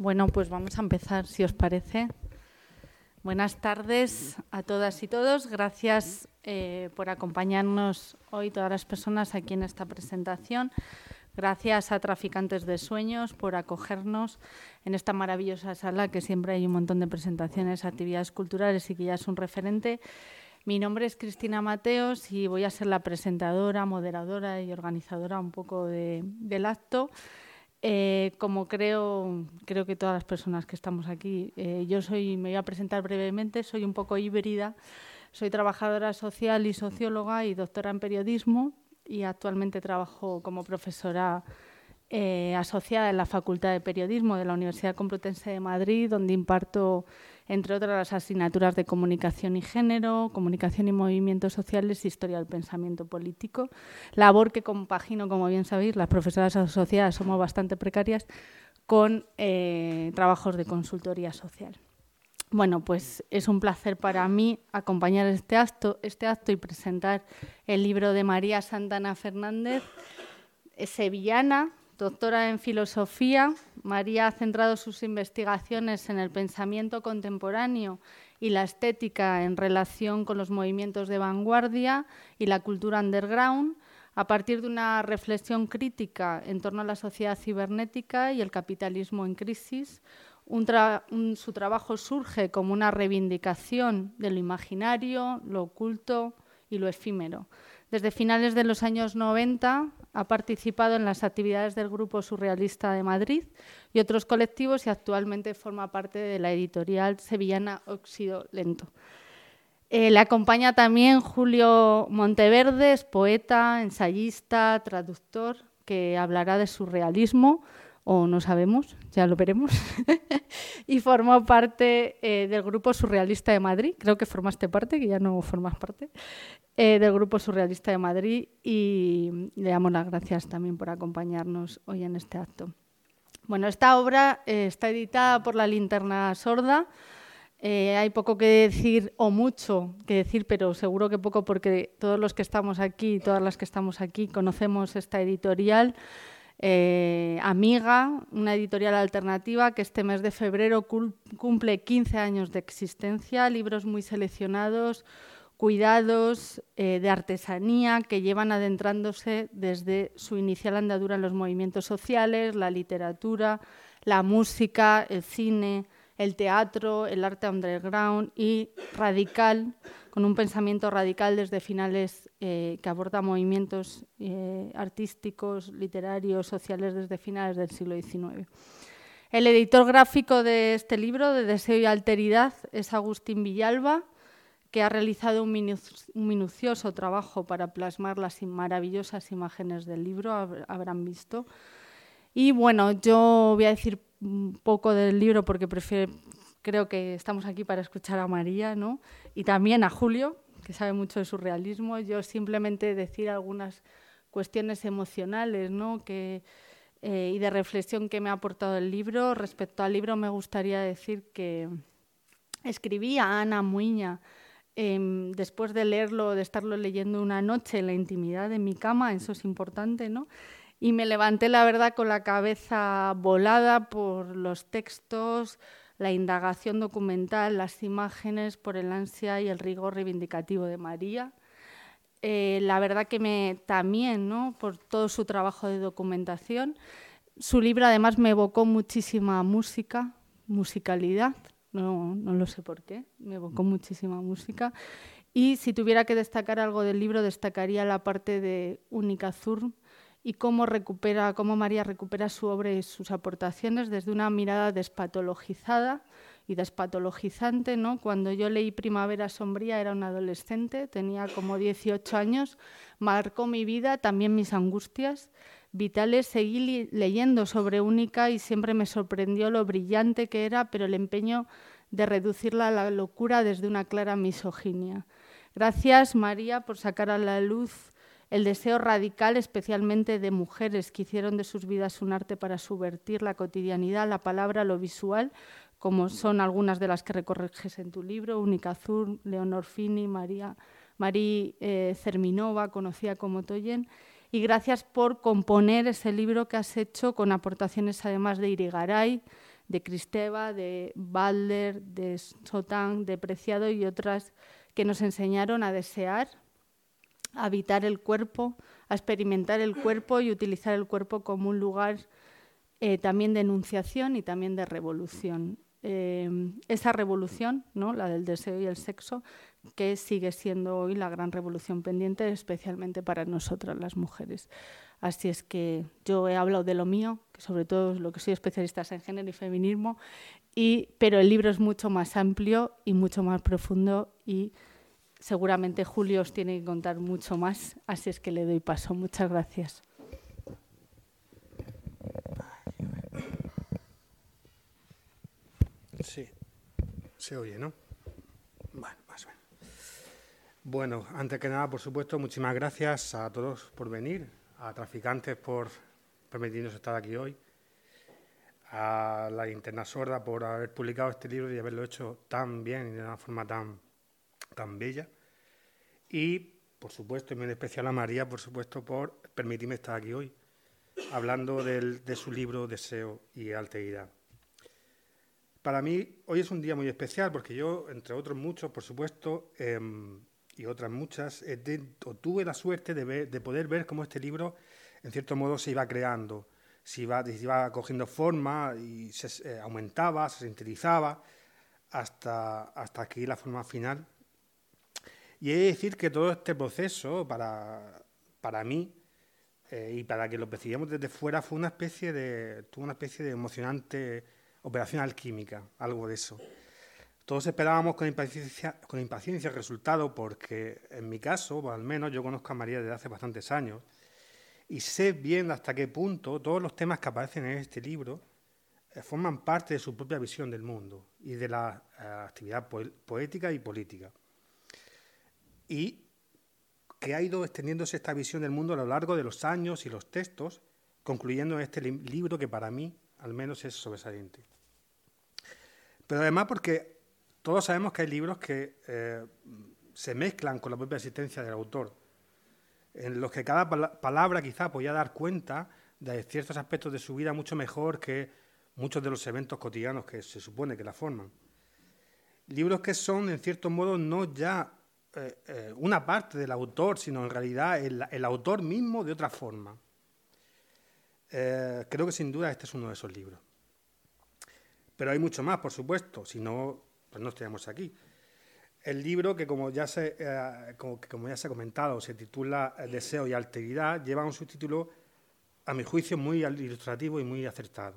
Bueno, pues vamos a empezar, si os parece. Buenas tardes a todas y todos. Gracias eh, por acompañarnos hoy, todas las personas aquí en esta presentación. Gracias a Traficantes de Sueños por acogernos en esta maravillosa sala que siempre hay un montón de presentaciones, actividades culturales y que ya es un referente. Mi nombre es Cristina Mateos y voy a ser la presentadora, moderadora y organizadora un poco del acto. Eh, como creo, creo que todas las personas que estamos aquí, eh, yo soy, me voy a presentar brevemente, soy un poco híbrida, soy trabajadora social y socióloga y doctora en periodismo y actualmente trabajo como profesora eh, asociada en la Facultad de Periodismo de la Universidad Complutense de Madrid, donde imparto entre otras las asignaturas de comunicación y género, comunicación y movimientos sociales, historia del pensamiento político, labor que compagino, como bien sabéis, las profesoras asociadas somos bastante precarias, con eh, trabajos de consultoría social. Bueno, pues es un placer para mí acompañar este acto, este acto y presentar el libro de María Santana Fernández, sevillana, Doctora en filosofía, María ha centrado sus investigaciones en el pensamiento contemporáneo y la estética en relación con los movimientos de vanguardia y la cultura underground, a partir de una reflexión crítica en torno a la sociedad cibernética y el capitalismo en crisis. su trabajo surge como una reivindicación de lo imaginario, lo oculto y lo efímero. Desde finales de los años 90 ha participado en las actividades del Grupo Surrealista de Madrid y otros colectivos y actualmente forma parte de la editorial sevillana Óxido Lento. Eh, le acompaña también Julio Monteverdes, poeta, ensayista, traductor, que hablará de surrealismo, o no sabemos, ya lo veremos, y formó parte eh, del Grupo Surrealista de Madrid, creo que formaste parte, que ya no formas parte, eh, del Grupo Surrealista de Madrid y le damos las gracias también por acompañarnos hoy en este acto. Bueno, esta obra eh, está editada por la Linterna Sorda. hay poco que decir o mucho que decir, pero seguro que poco porque todos los que estamos aquí, todas las que estamos aquí, conocemos esta editorial. Eh, Amiga, una editorial alternativa que este mes de febrero cumple 15 años de existencia, libros muy seleccionados, cuidados eh, de artesanía que llevan adentrándose desde su inicial andadura en los movimientos sociales, la literatura, la música, el cine, el teatro, el arte underground y radical, con un pensamiento radical desde finales eh, que aborda movimientos eh, artísticos, literarios, sociales desde finales del siglo XIX. El editor gráfico de este libro, de Deseo y Alteridad, es Agustín Villalba, que ha realizado un, minucioso trabajo para plasmar las maravillosas imágenes del libro, habrán visto. Y bueno, yo voy a decir un poco del libro porque prefiero, creo que estamos aquí para escuchar a María ¿no? y también a Julio, que sabe mucho de surrealismo. Yo simplemente decir algunas cuestiones emocionales ¿no? que, eh, y de reflexión que me ha aportado el libro. Respecto al libro me gustaría decir que escribí a Ana Muiña em, después de leerlo, de estarlo leyendo una noche en la intimidad de mi cama, eso es importante, ¿no? Y me levanté, la verdad, con la cabeza volada por los textos, la indagación documental, las imágenes, por el ansia y el rigor reivindicativo de María. Eh, la verdad que me también, ¿no? por todo su trabajo de documentación. Su libro además me evocó muchísima música, musicalidad, no, no lo sé por qué, me evocó muchísima música. Y si tuviera que destacar algo del libro, destacaría la parte de Única Zur, y cómo recupera, cómo María recupera su obra y sus aportaciones desde una mirada despatologizada y despatologizante. ¿no? Cuando yo leí Primavera Sombría era un adolescente, tenía como 18 años, marcó mi vida, también mis angustias vitales. Seguí leyendo sobre Única y siempre me sorprendió lo brillante que era, pero el empeño de reducirla a la locura desde una clara misoginia. Gracias, María, por sacar a la luz el deseo radical especialmente de mujeres que hicieron de sus vidas un arte para subvertir la cotidianidad, la palabra, lo visual, como son algunas de las que recorres en tu libro, Única Azul, Leonor Fini, María, Marí eh, conocida como Toyen, y gracias por componer ese libro que has hecho con aportaciones además de Irigaray, de Cristeva, de Balder, de Sotán, de Preciado y otras que nos enseñaron a desear, a habitar el cuerpo, a experimentar el cuerpo y utilizar el cuerpo como un lugar eh, también de enunciación y también de revolución. Eh, esa revolución, ¿no? la del deseo y el sexo, que sigue siendo hoy la gran revolución pendiente, especialmente para nosotras las mujeres. Así es que yo he hablado de lo mío, que sobre todo es lo que soy especialista en género y feminismo, y, pero el libro es mucho más amplio y mucho más profundo y seguramente Julio os tiene que contar mucho más, así es que le doy paso. Muchas gracias. Sí, se oye, ¿no? Bueno, más o. Bueno, antes que nada, por supuesto, muchísimas gracias a todos por venir, a Traficantes por permitirnos estar aquí hoy, a la Interna Sorda por haber publicado este libro y haberlo hecho tan bien y de una forma tan, tan bella. Y, por supuesto, y muy especial a María, por supuesto, por permitirme estar aquí hoy, hablando de su libro Deseo y Alteridad. Para mí hoy es un día muy especial porque yo, entre otros muchos, por supuesto, em, y otras muchas, eh, tuve la suerte de, poder ver cómo este libro, en cierto modo, se iba creando, se iba, iba cogiendo forma y se eh, aumentaba, se sintetizaba, hasta, hasta aquí la forma final. Y he de decir que todo este proceso, para, para mí, eh, y para que lo percibíamos desde fuera, fue una especie de, tuvo una especie de emocionante operación alquímica, algo de eso. Todos esperábamos con impaciencia, con impaciencia el resultado porque, en mi caso, o al menos yo conozco a María desde hace bastantes años y sé bien hasta qué punto todos los temas que aparecen en este libro eh, forman parte de su propia visión del mundo y de la eh, actividad poética y política. Y que ha ido extendiéndose esta visión del mundo a lo largo de los años y los textos, concluyendo en este libro que para mí al menos es sobresaliente. Pero además porque todos sabemos que hay libros que eh, se mezclan con la propia existencia del autor, en los que cada palabra quizá podía dar cuenta de ciertos aspectos de su vida mucho mejor que muchos de los eventos cotidianos que se supone que la forman. Libros que son, en cierto modo, no ya eh, eh, una parte del autor, sino en realidad el autor mismo de otra forma. Eh, creo que sin duda este es uno de esos libros. Pero hay mucho más, por supuesto, si no, pues no estaríamos aquí. El libro, que como ya se, eh, como, ya se ha comentado, se titula Deseo y Alteridad, lleva un subtítulo, a mi juicio, muy ilustrativo y muy acertado,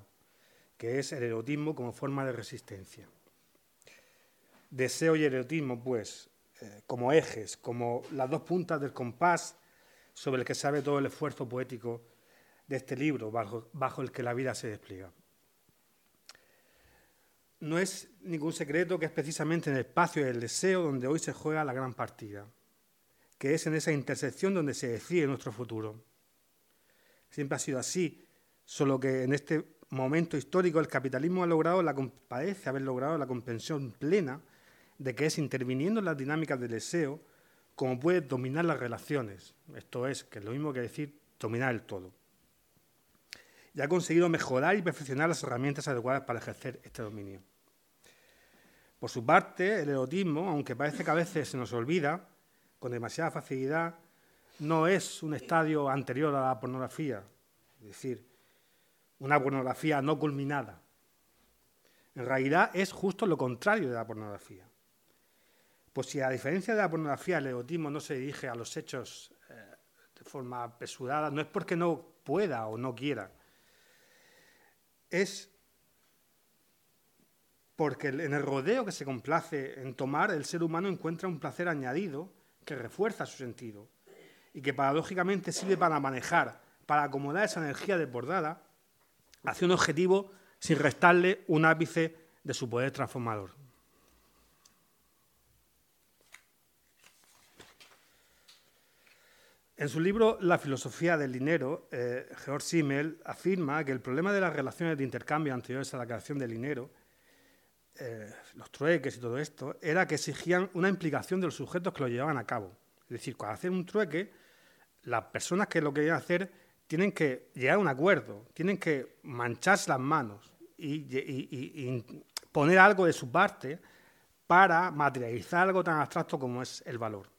que es el erotismo como forma de resistencia. Deseo y erotismo, pues, eh, como ejes, como las dos puntas del compás sobre el que sabe todo el esfuerzo poético de este libro bajo, el que la vida se despliega. No es ningún secreto que es precisamente en el espacio del deseo donde hoy se juega la gran partida, que es en esa intersección donde se decide nuestro futuro. Siempre ha sido así, solo que en este momento histórico el capitalismo ha logrado la, parece haber logrado la comprensión plena de que es interviniendo en las dinámicas del deseo como puede dominar las relaciones. Esto es, que es lo mismo que decir dominar el todo y ha conseguido mejorar y perfeccionar las herramientas adecuadas para ejercer este dominio. Por su parte, el erotismo, aunque parece que a veces se nos olvida con demasiada facilidad, no es un estadio anterior a la pornografía, es decir, una pornografía no culminada. En realidad es justo lo contrario de la pornografía. Pues si a diferencia de la pornografía el erotismo no se dirige a los hechos eh, de forma apresurada, no es porque no pueda o no quiera, es porque en el rodeo que se complace en tomar, el ser humano encuentra un placer añadido que refuerza su sentido y que paradójicamente sirve para manejar, para acomodar esa energía desbordada hacia un objetivo sin restarle un ápice de su poder transformador. En su libro La filosofía del dinero, eh, Georg Simmel afirma que el problema de las relaciones de intercambio anteriores a la creación del dinero, eh, los trueques y todo esto, era que exigían una implicación de los sujetos que lo llevaban a cabo. Es decir, para hacer un trueque, las personas que lo querían hacer tienen que llegar a un acuerdo, tienen que mancharse las manos y, poner algo de su parte para materializar algo tan abstracto como es el valor.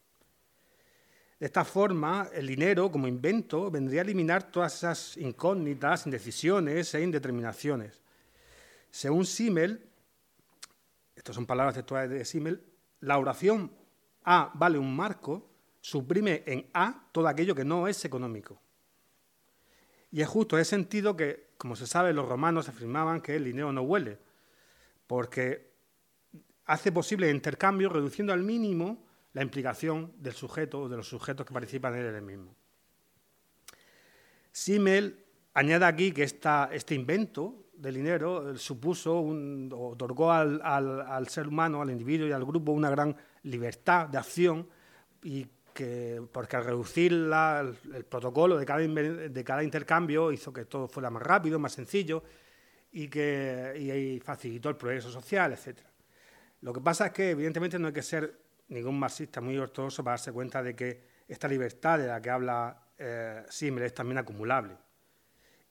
De esta forma, el dinero como invento vendría a eliminar todas esas incógnitas, indecisiones e indeterminaciones. Según Simmel, estas son palabras textuales de Simmel, la oración A vale un marco suprime en A todo aquello que no es económico. Y es justo en ese sentido que, como se sabe, los romanos afirmaban que el dinero no huele, porque hace posible el intercambio reduciendo al mínimo la implicación del sujeto o de los sujetos que participan en él mismo. Simmel añade aquí que este invento del dinero eh, supuso, otorgó al, al, ser humano, al individuo y al grupo una gran libertad de acción y que, porque al reducir el, protocolo de cada, de cada intercambio hizo que todo fuera más rápido, más sencillo y que y facilitó el progreso social, etc. Lo que pasa es que, evidentemente, no hay que ser ningún marxista muy ortodoxo para darse cuenta de que esta libertad de la que habla eh, es también acumulable.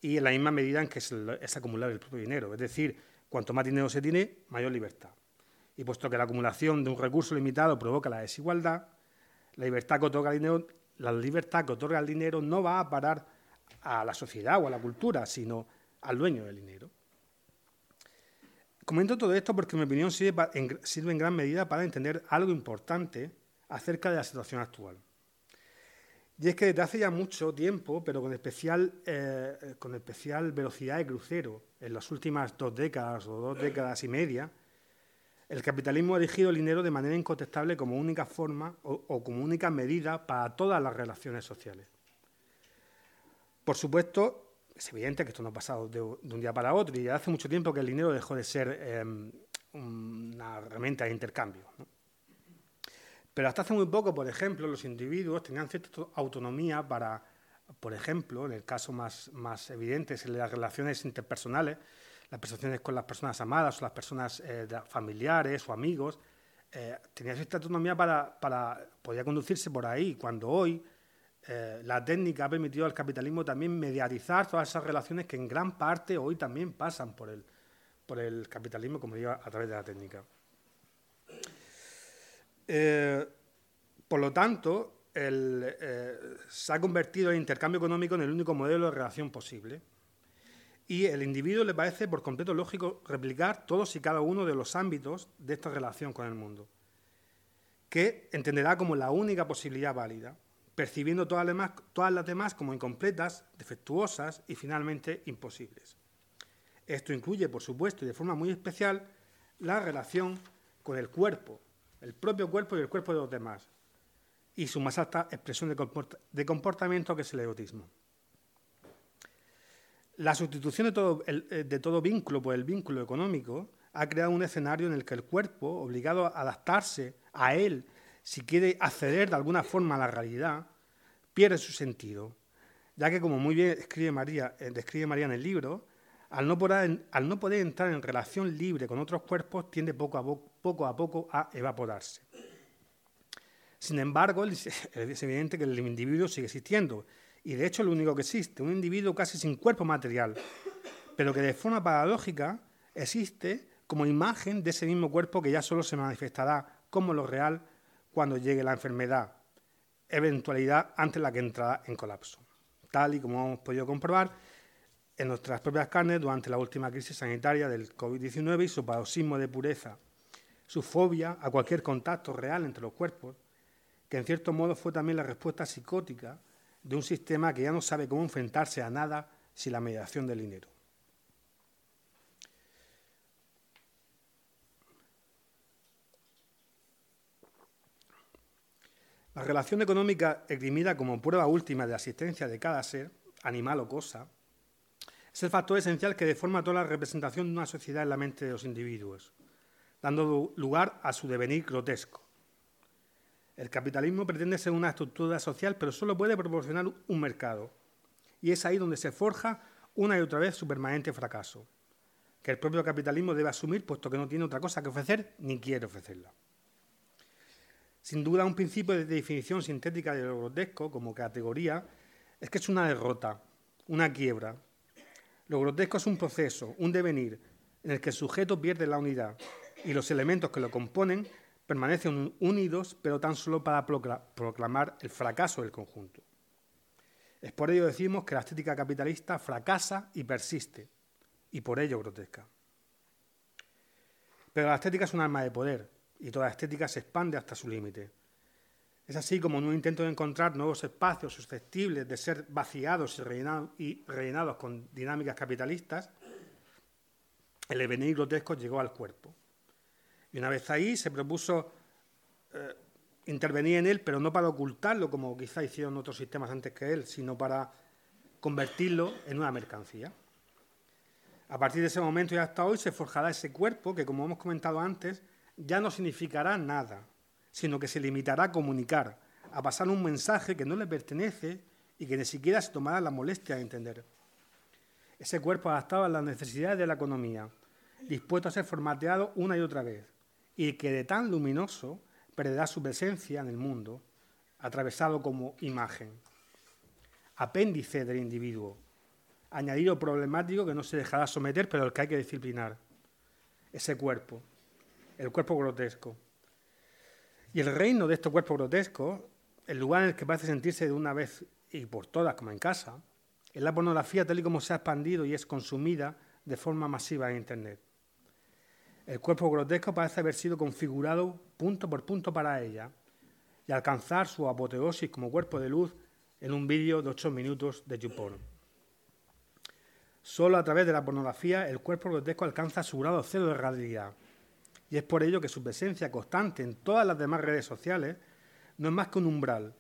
Y en la misma medida en que es, es acumulable el propio dinero. Es decir, cuanto más dinero se tiene, mayor libertad. Y puesto que la acumulación de un recurso limitado provoca la desigualdad, la libertad que otorga el dinero, la libertad que otorga el dinero no va a parar a la sociedad o a la cultura, sino al dueño del dinero. Comento todo esto porque, en mi opinión, sirve en, gran medida para entender algo importante acerca de la situación actual. Y es que desde hace ya mucho tiempo, pero con especial, eh, con especial velocidad de crucero, en las últimas dos décadas o dos décadas y media, el capitalismo ha erigido el dinero de manera incontestable como única forma o, como única medida para todas las relaciones sociales. Por supuesto, es evidente que esto no ha pasado de, un día para otro y hace mucho tiempo que el dinero dejó de ser em, una herramienta de intercambio. Pero hasta hace muy poco, por ejemplo, los individuos tenían cierta autonomía para, por ejemplo, en el caso más, más evidente, en las relaciones interpersonales, las percepciones con las personas amadas o las personas eh, familiares o amigos, eh, tenía cierta autonomía para, para, podía conducirse por ahí, cuando hoy eh, la técnica ha permitido al capitalismo también mediatizar todas esas relaciones que en gran parte hoy también pasan por el, por el capitalismo, como digo, a través de la técnica. por lo tanto, se ha convertido el intercambio económico en el único modelo de relación posible y el individuo le parece por completo lógico replicar todos y cada uno de los ámbitos de esta relación con el mundo, que entenderá como la única posibilidad válida, percibiendo todas las demás, como incompletas, defectuosas y finalmente imposibles. Esto incluye, por supuesto, y de forma muy especial, la relación con el cuerpo, el propio cuerpo y el cuerpo de los demás, y su más alta expresión de comportamiento que es el erotismo. La sustitución eh, de todo vínculo por el vínculo económico ha creado un escenario en el que el cuerpo, obligado a adaptarse a él si quiere acceder de alguna forma a la realidad, pierde su sentido, ya que, como muy bien describe María, eh, describe María en el libro, al no, poder, entrar en relación libre con otros cuerpos, tiende poco a, poco a poco a evaporarse. Sin embargo, es evidente que el individuo sigue existiendo y de hecho lo único que existe, un individuo casi sin cuerpo material, pero que de forma paradójica existe como imagen de ese mismo cuerpo que ya solo se manifestará como lo real cuando llegue la enfermedad, eventualidad antes de la que entrará en colapso. Tal y como hemos podido comprobar en nuestras propias carnes durante la última crisis sanitaria del COVID-19 y su paroxismo de pureza, su fobia a cualquier contacto real entre los cuerpos, que en cierto modo fue también la respuesta psicótica de un sistema que ya no sabe cómo enfrentarse a nada sin la mediación del dinero. La relación económica esgrimida como prueba última de la existencia de cada ser, animal o cosa, es el factor esencial que deforma toda la representación de una sociedad en la mente de los individuos, dando lugar a su devenir grotesco. El capitalismo pretende ser una estructura social, pero solo puede proporcionar un mercado. Y es ahí donde se forja una y otra vez su permanente fracaso, que el propio capitalismo debe asumir, puesto que no tiene otra cosa que ofrecer ni quiere ofrecerla. Sin duda, un principio de definición sintética de lo grotesco como categoría es que es una derrota, una quiebra. Lo grotesco es un proceso, un devenir, en el que el sujeto pierde la unidad y los elementos que lo componen permanecen unidos, pero tan solo para proclamar el fracaso del conjunto. Es por ello decimos que la estética capitalista fracasa y persiste, y por ello grotesca. Pero la estética es un arma de poder, y toda estética se expande hasta su límite. Es así como en un intento de encontrar nuevos espacios susceptibles de ser vaciados y rellenados, con dinámicas capitalistas, el devenir grotesco llegó al cuerpo. Y una vez ahí se propuso eh, intervenir en él, pero no para ocultarlo, como quizá hicieron otros sistemas antes que él, sino para convertirlo en una mercancía. A partir de ese momento y hasta hoy se forjará ese cuerpo que, como hemos comentado antes, ya no significará nada, sino que se limitará a comunicar, a pasar un mensaje que no le pertenece y que ni siquiera se tomará la molestia de entender. Ese cuerpo adaptado a las necesidades de la economía, dispuesto a ser formateado una y otra vez, y que de tan luminoso perderá su presencia en el mundo, atravesado como imagen, apéndice del individuo, añadido problemático que no se dejará someter, pero el que hay que disciplinar. Ese cuerpo, el cuerpo grotesco. Y el reino de este cuerpo grotesco, el lugar en el que parece sentirse de una vez y por todas como en casa, es la pornografía tal y como se ha expandido y es consumida de forma masiva en Internet. El cuerpo grotesco parece haber sido configurado punto por punto para ella y alcanzar su apoteosis como cuerpo de luz en un vídeo de ocho minutos de YouPorn. Solo a través de la pornografía el cuerpo grotesco alcanza su grado cero de realidad. Y es por ello que su presencia constante en todas las demás redes sociales no es más que un umbral,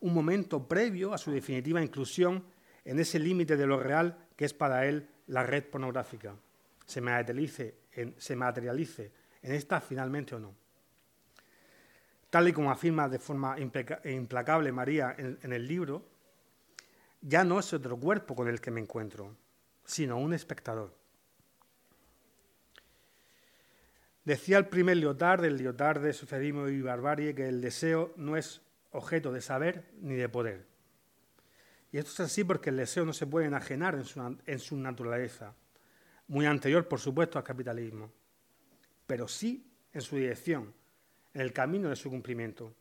un momento previo a su definitiva inclusión en ese límite de lo real que es para él la red pornográfica. Se materialice en, esta finalmente o no. Tal y como afirma de forma implacable María en el libro, ya no es otro cuerpo con el que me encuentro, sino un espectador. Decía el primer Lyotard, el Lyotard de Socialismo y Barbarie, que el deseo no es objeto de saber ni de poder. Y esto es así porque el deseo no se puede enajenar en su, naturaleza, muy anterior, por supuesto, al capitalismo, pero sí en su dirección, en el camino de su cumplimiento.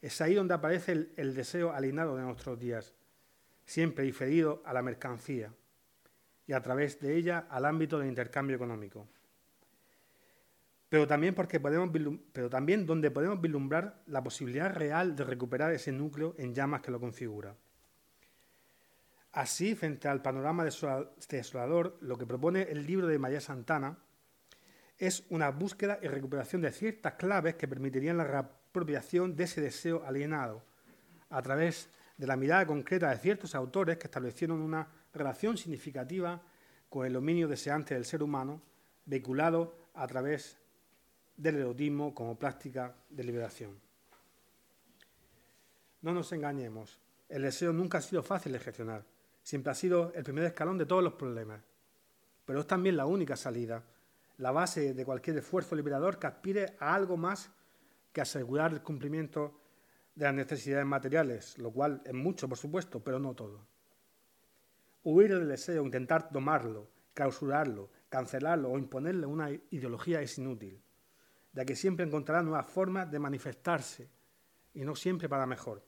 Es ahí donde aparece el, el deseo alienado de nuestros días, siempre diferido a la mercancía, y a través de ella al ámbito del intercambio económico. Pero también, porque podemos, pero también donde podemos vislumbrar la posibilidad real de recuperar ese núcleo en llamas que lo configura. Así, frente al panorama desolador, lo que propone el libro de María Santana es una búsqueda y recuperación de ciertas claves que permitirían la reapropiación de ese deseo alienado, a través de la mirada concreta de ciertos autores que establecieron una relación significativa con el dominio deseante del ser humano, vehiculado a través del erotismo como práctica de liberación. No nos engañemos, el deseo nunca ha sido fácil de gestionar, siempre ha sido el primer escalón de todos los problemas, pero es también la única salida, la base de cualquier esfuerzo liberador que aspire a algo más que asegurar el cumplimiento de las necesidades materiales, lo cual es mucho, por supuesto, pero no todo. Huir del deseo, intentar tomarlo, clausurarlo, cancelarlo o imponerle una ideología es inútil, ya que siempre encontrará nuevas formas de manifestarse y no siempre para mejor.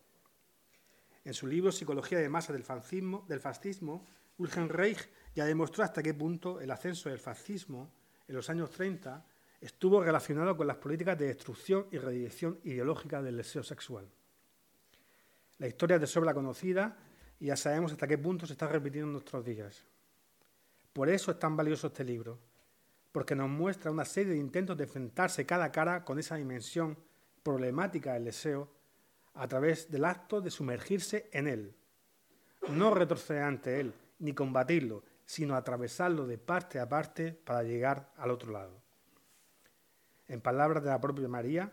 En su libro Psicología de masa del fascismo, del fascismo Wilhelm Reich ya demostró hasta qué punto el ascenso del fascismo en los años 30 estuvo relacionado con las políticas de destrucción y redirección ideológica del deseo sexual. La historia es de sobra conocida y ya sabemos hasta qué punto se está repitiendo en nuestros días. Por eso es tan valioso este libro, porque nos muestra una serie de intentos de enfrentarse cara a cara con esa dimensión problemática del deseo a través del acto de sumergirse en él. No retroceder ante él, ni combatirlo, sino atravesarlo de parte a parte para llegar al otro lado. En palabras de la propia María,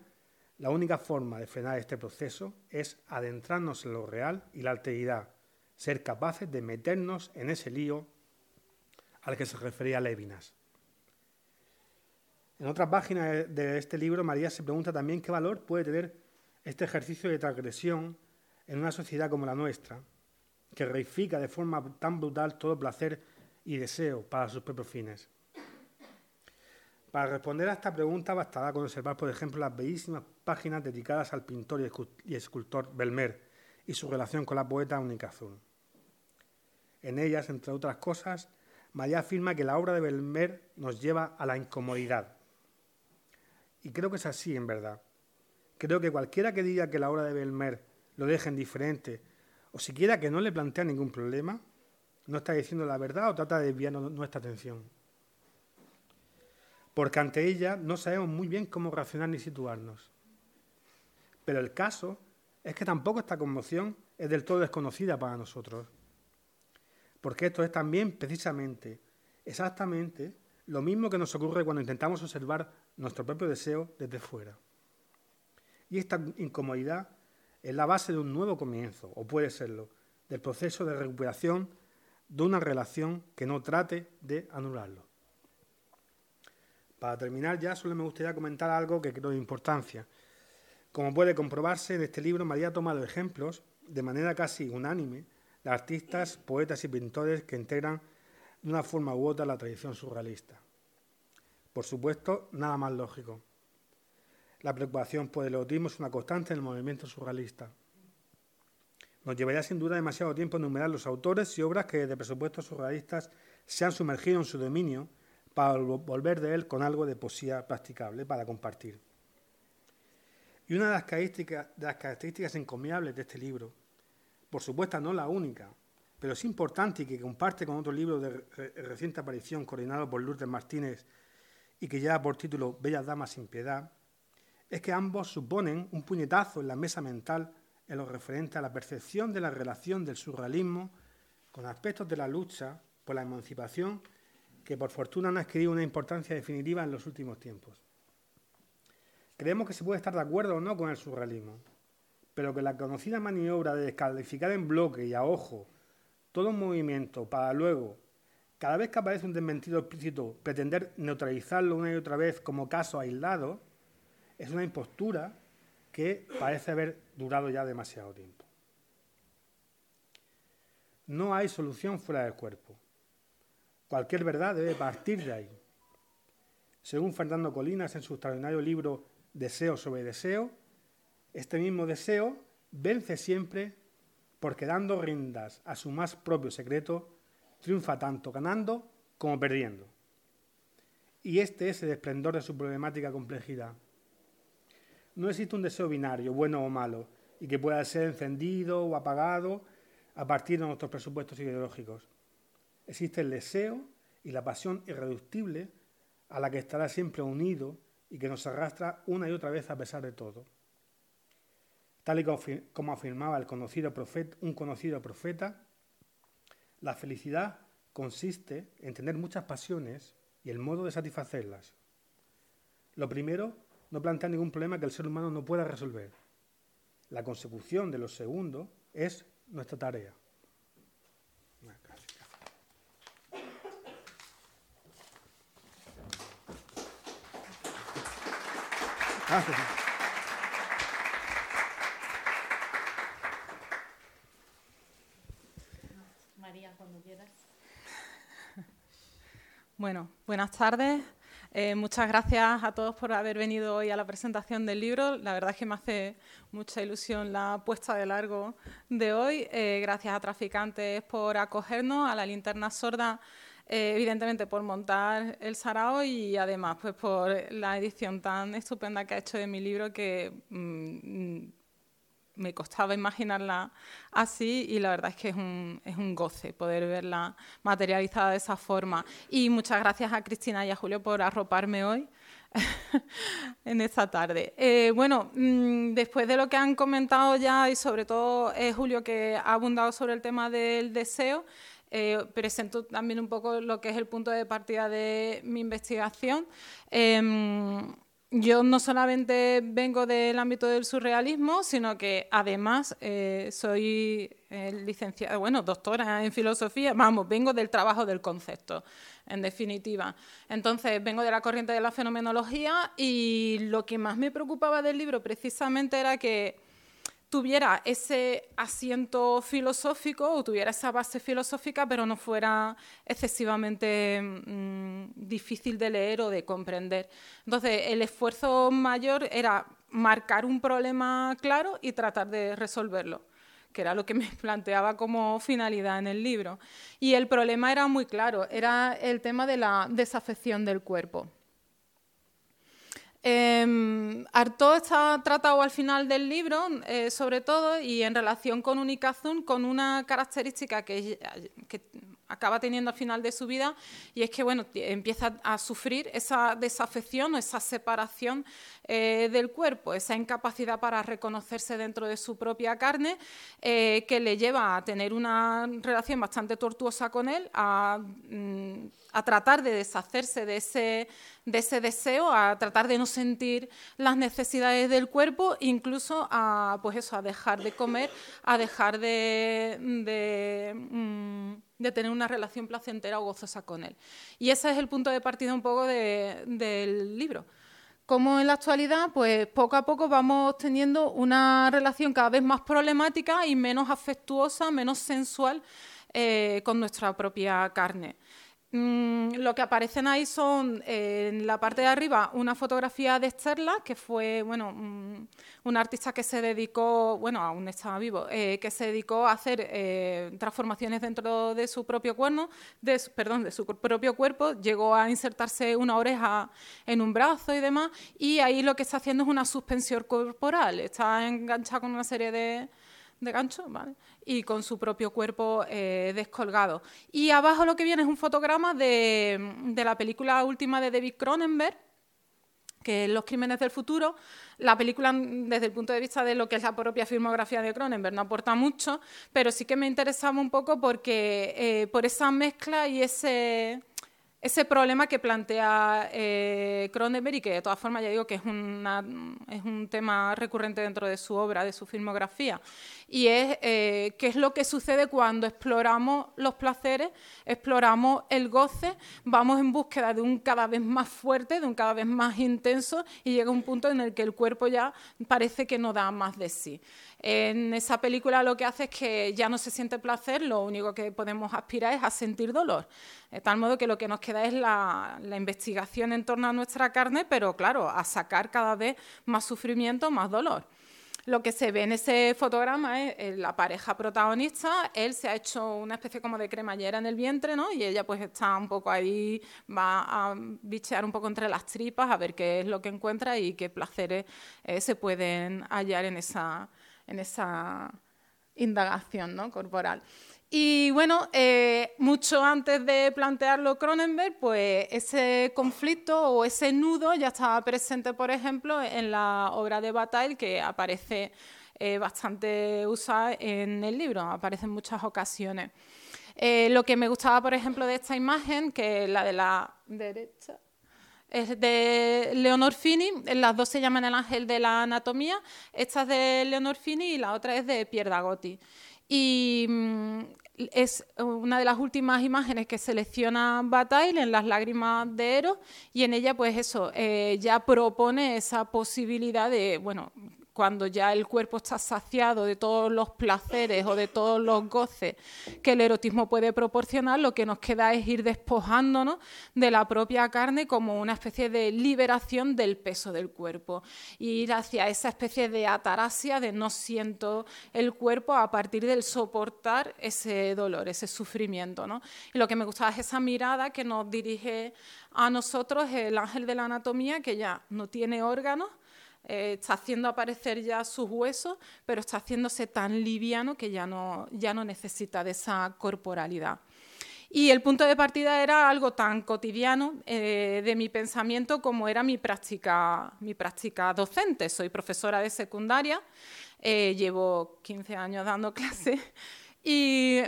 la única forma de frenar este proceso es adentrarnos en lo real y la alteridad, ser capaces de meternos en ese lío al que se refería Levinas. En otra página de este libro, María se pregunta también qué valor puede tener este ejercicio de transgresión en una sociedad como la nuestra, que reifica de forma tan brutal todo placer y deseo para sus propios fines. Para responder a esta pregunta bastará con observar, por ejemplo, las bellísimas páginas dedicadas al pintor y escultor Belmer y su relación con la poeta Única Azul. En ellas, entre otras cosas, María afirma que la obra de Belmer nos lleva a la incomodidad. Y creo que es así, en verdad. Creo que cualquiera que diga que la obra de Belmer lo deja indiferente o siquiera que no le plantea ningún problema, no está diciendo la verdad o trata de desviar nuestra atención. Porque ante ella no sabemos muy bien cómo reaccionar ni situarnos. Pero el caso es que tampoco esta conmoción es del todo desconocida para nosotros. Porque esto es también precisamente, exactamente, lo mismo que nos ocurre cuando intentamos observar nuestro propio deseo desde fuera. Y esta incomodidad es la base de un nuevo comienzo, o puede serlo, del proceso de recuperación de una relación que no trate de anularlo. Para terminar ya, solo me gustaría comentar algo que creo de importancia. Como puede comprobarse, en este libro María ha tomado ejemplos, de manera casi unánime, de artistas, poetas y pintores que integran de una forma u otra la tradición surrealista. Por supuesto, nada más lógico. La preocupación por el erotismo es una constante en el movimiento surrealista. Nos llevaría sin duda demasiado tiempo enumerar los autores y obras que de presupuestos surrealistas se han sumergido en su dominio para volver de él con algo de poesía practicable para compartir. Y una de las características, de las características encomiables de este libro, por supuesto no la única, pero es importante y que comparte con otro libro de reciente aparición coordinado por Lourdes Martínez y que lleva por título Bellas Damas sin Piedad, es que ambos suponen un puñetazo en la mesa mental en lo referente a la percepción de la relación del surrealismo con aspectos de la lucha por la emancipación que por fortuna han adquirido una importancia definitiva en los últimos tiempos. Creemos que se puede estar de acuerdo o no con el surrealismo, pero que la conocida maniobra de descalificar en bloque y a ojo todo un movimiento para luego, cada vez que aparece un desmentido explícito, pretender neutralizarlo una y otra vez como caso aislado, es una impostura que parece haber durado ya demasiado tiempo. No hay solución fuera del cuerpo. Cualquier verdad debe partir de ahí. Según Fernando Colinas en su extraordinario libro Deseo sobre Deseo, este mismo deseo vence siempre porque dando riendas a su más propio secreto, triunfa tanto ganando como perdiendo. Y este es el esplendor de su problemática complejidad. No existe un deseo binario, bueno o malo, y que pueda ser encendido o apagado a partir de nuestros presupuestos ideológicos. Existe el deseo y la pasión irreductible a la que estará siempre unido y que nos arrastra una y otra vez a pesar de todo. Tal y como afirmaba el conocido profeta, un conocido profeta, la felicidad consiste en tener muchas pasiones y el modo de satisfacerlas. Lo primero, no plantea ningún problema que el ser humano no pueda resolver. La consecución de lo segundo es nuestra tarea. María, Bueno, buenas tardes. Eh, muchas gracias a todos por haber venido hoy a la presentación del libro. La verdad es que me hace mucha ilusión la puesta de largo de hoy. Eh, gracias a Traficantes por acogernos, a la linterna sorda eh, evidentemente por montar el sarao y además pues por la edición tan estupenda que ha hecho de mi libro que mm, me costaba imaginarla así y la verdad es que es un, es un goce poder verla materializada de esa forma. Y muchas gracias a Cristina y a Julio por arroparme hoy. en esta tarde. Eh, bueno, mm, después de lo que han comentado ya y sobre todo eh, Julio que ha abundado sobre el tema del deseo, eh, presento también un poco lo que es el punto de partida de mi investigación. Yo no solamente vengo del ámbito del surrealismo, sino que además eh, soy eh, licenciada, bueno, doctora en filosofía, vamos, vengo del trabajo del concepto, en definitiva. Entonces, vengo de la corriente de la fenomenología y lo que más me preocupaba del libro precisamente era que tuviera ese asiento filosófico o tuviera esa base filosófica, pero no fuera excesivamente mm, difícil de leer o de comprender. Entonces, el esfuerzo mayor era marcar un problema claro y tratar de resolverlo que era lo que me planteaba como finalidad en el libro. Y el problema era muy claro, era el tema de la desafección del cuerpo. Eh, Artaud está tratado al final del libro, eh, sobre todo, y en relación con Unicazun, con una característica que, acaba teniendo al final de su vida, y es que bueno, empieza a sufrir esa desafección o esa separación eh, del cuerpo, esa incapacidad para reconocerse dentro de su propia carne, eh, que le lleva a tener una relación bastante tortuosa con él, a, mm, a tratar de deshacerse de ese, de ese deseo, a tratar de no sentir las necesidades del cuerpo, incluso a, pues eso, a dejar de comer, a dejar de, de, mm, de tener una relación placentera o gozosa con él. Y ese es el punto de partida un poco de, del libro como en la actualidad, pues poco a poco vamos teniendo una relación cada vez más problemática y menos afectuosa, menos sensual eh, con nuestra propia carne. Mm, lo que aparecen ahí son eh, en la parte de arriba una fotografía de Sterla, que fue bueno, un artista que se dedicó, bueno, aún estaba vivo, eh, que se dedicó a hacer eh, transformaciones dentro de su propio cuerno, de, perdón, de su propio cuerpo, llegó a insertarse una oreja en un brazo y demás, y ahí lo que está haciendo es una suspensión corporal, está enganchada con una serie de, de ganchos, ¿vale? Y con su propio cuerpo eh, descolgado. Y abajo lo que viene es un fotograma de, de la película última de David Cronenberg, que es Los Crímenes del Futuro. La película, desde el punto de vista de lo que es la propia filmografía de Cronenberg, no aporta mucho, pero sí que me interesaba un poco porque eh, por esa mezcla y ese ese problema que plantea eh, Cronenberg y que de todas formas ya digo que es, es un tema recurrente dentro de su obra, de su filmografía, y es eh, qué es lo que sucede cuando exploramos los placeres, exploramos el goce, vamos en búsqueda de un cada vez más fuerte, de un cada vez más intenso, y llega un punto en el que el cuerpo ya parece que no da más de sí. En esa película lo que hace es que ya no se siente placer, lo único que podemos aspirar es a sentir dolor. De tal modo que lo que nos queda es la, investigación en torno a nuestra carne, pero claro, a sacar cada vez más sufrimiento, más dolor lo que se ve en ese fotograma es la pareja protagonista, él se ha hecho una especie como de cremallera en el vientre, ¿no? Y ella pues está un poco ahí, va a bichear un poco entre las tripas a ver qué es lo que encuentra y qué placeres eh, se pueden hallar en esa, en esa indagación ¿no? corporal. Y bueno, eh, mucho antes de plantearlo Cronenberg, pues ese conflicto o ese nudo ya estaba presente, por ejemplo, en la obra de Bataille, que aparece eh, bastante usada en el libro, aparece en muchas ocasiones. Eh, lo que me gustaba, por ejemplo, de esta imagen, que es la de la derecha, es de Leonor Fini, las dos se llaman El ángel de la anatomía, esta es de Leonor Fini y la otra es de Pierre Dagotti. Y mm, es una de las últimas imágenes que selecciona Bataille en Las lágrimas de Eros y en ella pues eso, eh, ya propone esa posibilidad de, bueno, cuando ya el cuerpo está saciado de todos los placeres o de todos los goces que el erotismo puede proporcionar, lo que nos queda es ir despojándonos de la propia carne como una especie de liberación del peso del cuerpo, ir hacia esa especie de atarasia de no siento el cuerpo a partir del soportar ese dolor, ese sufrimiento. ¿no? Y lo que me gustaba es esa mirada que nos dirige a nosotros el ángel de la anatomía, que ya no tiene órganos, eh, está haciendo aparecer ya sus huesos, pero está haciéndose tan liviano que ya no, ya no necesita de esa corporalidad. Y el punto de partida era algo tan cotidiano eh, de mi pensamiento como era mi práctica, mi práctica docente. Soy profesora de secundaria, eh, llevo 15 años dando clases y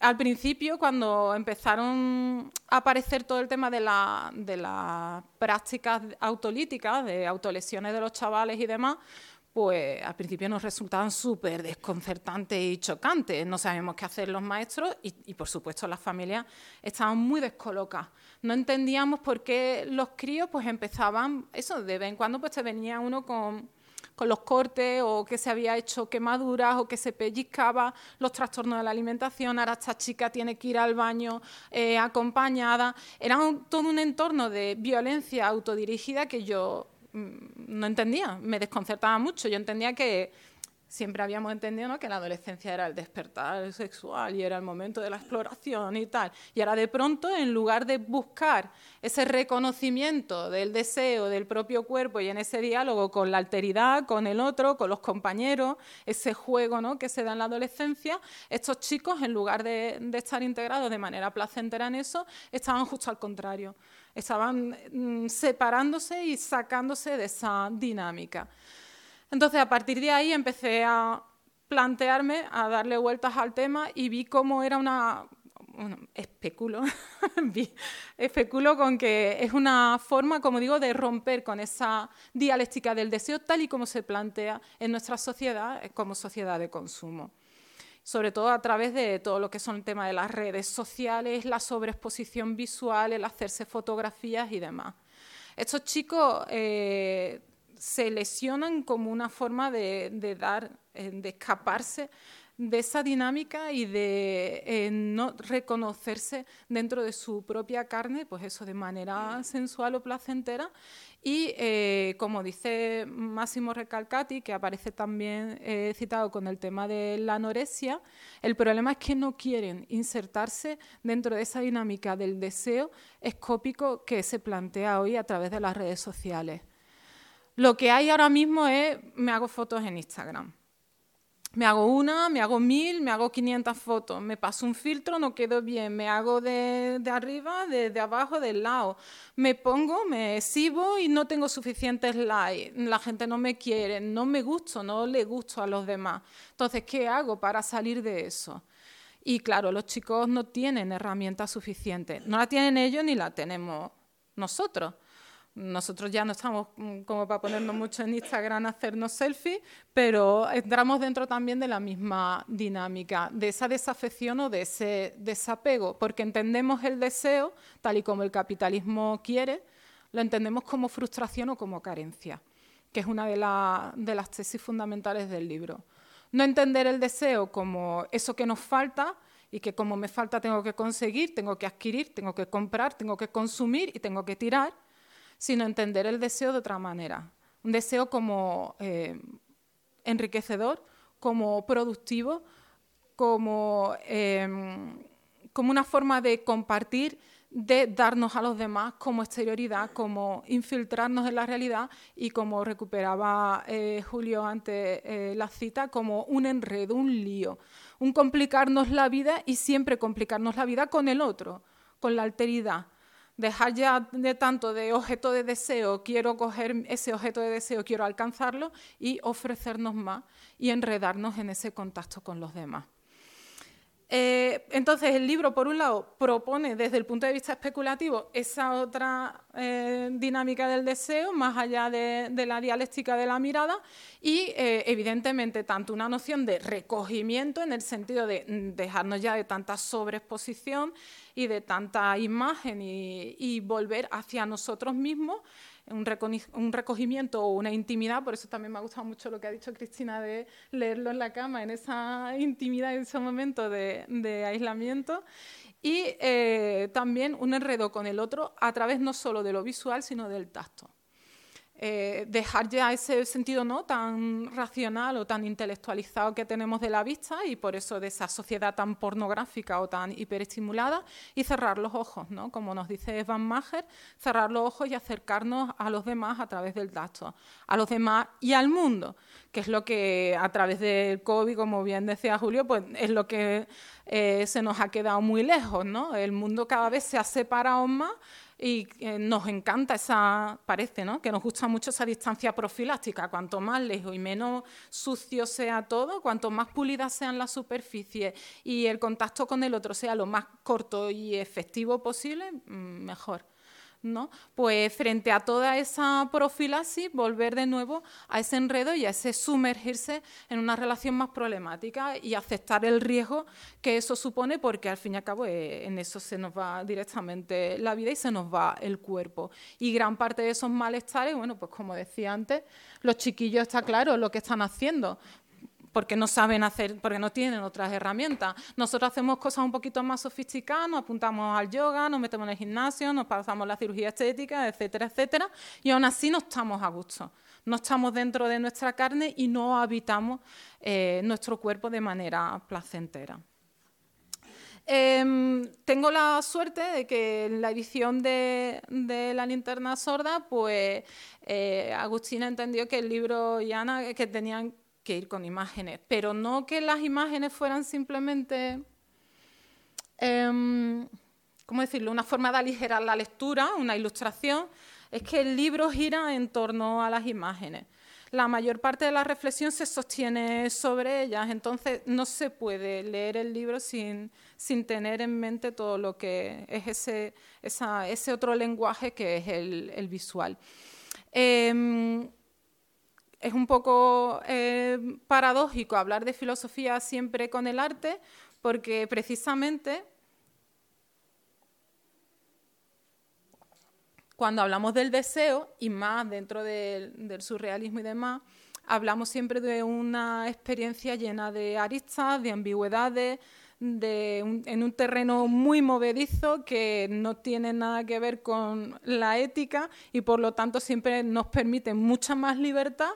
al principio, cuando empezaron a aparecer todo el tema de, la, de las prácticas autolíticas, de autolesiones de los chavales y demás, pues al principio nos resultaban súper desconcertantes y chocantes. No sabíamos qué hacer los maestros y, por supuesto, las familias estaban muy descolocadas. No entendíamos por qué los críos pues empezaban, eso, de vez en cuando pues te venía uno con con los cortes o que se había hecho quemaduras o que se pellizcaba, los trastornos de la alimentación, ahora esta chica tiene que ir al baño eh, acompañada. Era todo un entorno de violencia autodirigida que yo mm, no entendía, me desconcertaba mucho. Yo entendía que siempre habíamos entendido que la adolescencia era el despertar sexual y era el momento de la exploración y tal. Y ahora de pronto, en lugar de buscar ese reconocimiento del deseo del propio cuerpo y en ese diálogo con la alteridad, con el otro, con los compañeros, ese juego ¿no? que se da en la adolescencia, estos chicos, en lugar de, estar integrados de manera placentera en eso, estaban justo al contrario. Estaban mm, separándose y sacándose de esa dinámica. Entonces, a partir de ahí empecé a plantearme, a darle vueltas al tema y vi cómo era una... Bueno, especulo, especulo con que es una forma, como digo, de romper con esa dialéctica del deseo tal y como se plantea en nuestra sociedad eh, como sociedad de consumo sobre todo a través de todo lo que son el tema de las redes sociales, la sobreexposición visual, el hacerse fotografías y demás. Estos chicos eh, se lesionan como una forma de, dar, eh, de escaparse de esa dinámica y de eh, no reconocerse dentro de su propia carne, pues eso de manera sensual o placentera. Y eh, como dice Máximo Recalcati, que aparece también citado con el tema de la anorexia, el problema es que no quieren insertarse dentro de esa dinámica del deseo escópico que se plantea hoy a través de las redes sociales. Lo que hay ahora mismo es, me hago fotos en Instagram. Me hago una, me hago mil, me hago 500 fotos, me paso un filtro, no quedo bien, me hago de, arriba, de, abajo, del lado. Me pongo, me exhibo y no tengo suficientes likes. La gente no me quiere, no me gusto, no le gusto a los demás. Entonces, ¿qué hago para salir de eso? Y claro, los chicos no tienen herramientas suficientes. No la tienen ellos ni la tenemos nosotros. Nosotros ya no estamos mm, como para ponernos mucho en Instagram a hacernos selfies, pero entramos dentro también de la misma dinámica, de esa desafección o de ese desapego, porque entendemos el deseo, tal y como el capitalismo quiere, lo entendemos como frustración o como carencia, que es una de, de las tesis fundamentales del libro. No entender el deseo como eso que nos falta, y que como me falta tengo que conseguir, tengo que adquirir, tengo que comprar, tengo que consumir y tengo que tirar, sino entender el deseo de otra manera. Un deseo como eh, enriquecedor, como productivo, como, em, como una forma de compartir, de darnos a los demás como exterioridad, como infiltrarnos en la realidad y como recuperaba eh, Julio ante eh, la cita, como un enredo, un lío, un complicarnos la vida y siempre complicarnos la vida con el otro, con la alteridad dejar ya de tanto de objeto de deseo, quiero coger ese objeto de deseo, quiero alcanzarlo y ofrecernos más y enredarnos en ese contacto con los demás. Eh, entonces, el libro, por un lado, propone desde el punto de vista especulativo esa otra eh, dinámica del deseo, más allá de, la dialéctica de la mirada, y eh, evidentemente tanto una noción de recogimiento en el sentido de mm, dejarnos ya de tanta sobreexposición y de tanta imagen y volver hacia nosotros mismos un, recogimiento o una intimidad, por eso también me ha gustado mucho lo que ha dicho Cristina de leerlo en la cama, en esa intimidad, en ese momento de, aislamiento, y eh, también un enredo con el otro a través no solo de lo visual, sino del tacto. Eh, dejar ya ese sentido no tan racional o tan intelectualizado que tenemos de la vista y por eso de esa sociedad tan pornográfica o tan hiperestimulada y cerrar los ojos, ¿no? como nos dice Van Mager, cerrar los ojos y acercarnos a los demás a través del tacto, a los demás y al mundo, que es lo que a través del COVID, como bien decía Julio, pues es lo que eh, se nos ha quedado muy lejos, ¿no? El mundo cada vez se ha separado más y eh, nos encanta esa, parece, ¿no? Que nos gusta mucho esa distancia profiláctica. Cuanto más lejos y menos sucio sea todo, cuanto más pulidas sean las superficies y el contacto con el otro sea lo más corto y efectivo posible, mm, mejor. ¿No? Pues frente a toda esa profilaxis, volver de nuevo a ese enredo y a ese sumergirse en una relación más problemática y aceptar el riesgo que eso supone, porque al fin y al cabo eh, en eso se nos va directamente la vida y se nos va el cuerpo. Y gran parte de esos malestares, bueno, pues como decía antes, los chiquillos está claro lo que están haciendo, porque no saben hacer, porque no tienen otras herramientas. Nosotros hacemos cosas un poquito más sofisticadas, nos apuntamos al yoga, nos metemos en el gimnasio, nos pasamos la cirugía estética, etcétera, etcétera, y aún así no estamos a gusto. No estamos dentro de nuestra carne y no habitamos eh, nuestro cuerpo de manera placentera. Em, tengo la suerte de que en la edición de, La linterna sorda, pues eh, Agustina entendió que el libro y Ana que tenían que ir con imágenes, pero no que las imágenes fueran simplemente, em, ¿cómo decirlo?, una forma de aligerar la lectura, una ilustración, es que el libro gira en torno a las imágenes. La mayor parte de la reflexión se sostiene sobre ellas, entonces no se puede leer el libro sin, sin tener en mente todo lo que es ese, ese otro lenguaje que es el, visual. Em, es un poco eh, paradójico hablar de filosofía siempre con el arte, porque precisamente cuando hablamos del deseo, y más dentro del, surrealismo y demás, hablamos siempre de una experiencia llena de aristas, de ambigüedades, en un terreno muy movedizo que no tiene nada que ver con la ética y por lo tanto siempre nos permite mucha más libertad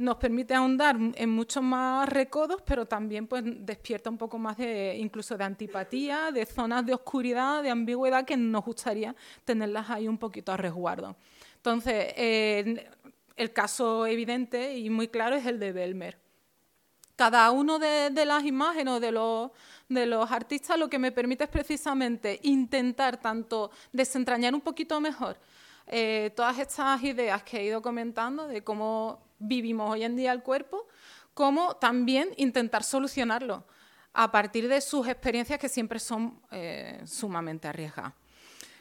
nos permite ahondar en muchos más recodos, pero también pues, despierta un poco más de incluso de antipatía, de zonas de oscuridad, de ambigüedad que nos gustaría tenerlas ahí un poquito a resguardo. Entonces, el caso evidente y muy claro es el de Belmer. Cada uno de, las imágenes de los, de los artistas lo que me permite es precisamente intentar tanto desentrañar un poquito mejor eh, todas estas ideas que he ido comentando de cómo vivimos hoy en día el cuerpo, como también intentar solucionarlo a partir de sus experiencias que siempre son eh, sumamente arriesgadas.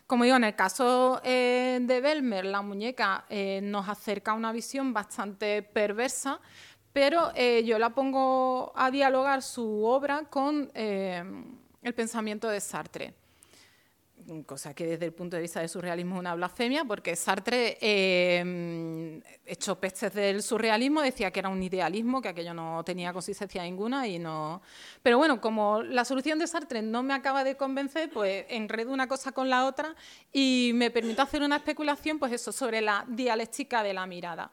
Como digo, en el caso eh, de Belmer, la muñeca nos acerca a una visión bastante perversa, pero yo la pongo a dialogar su obra con el pensamiento de Sartre cosa que desde el punto de vista del surrealismo es una blasfemia, porque Sartre, eh, hecho pestes del surrealismo, decía que era un idealismo, que aquello no tenía consistencia ninguna y no... Pero bueno, como la solución de Sartre no me acaba de convencer, pues enredo una cosa con la otra y me permito hacer una especulación, pues eso, sobre la dialéctica de la mirada.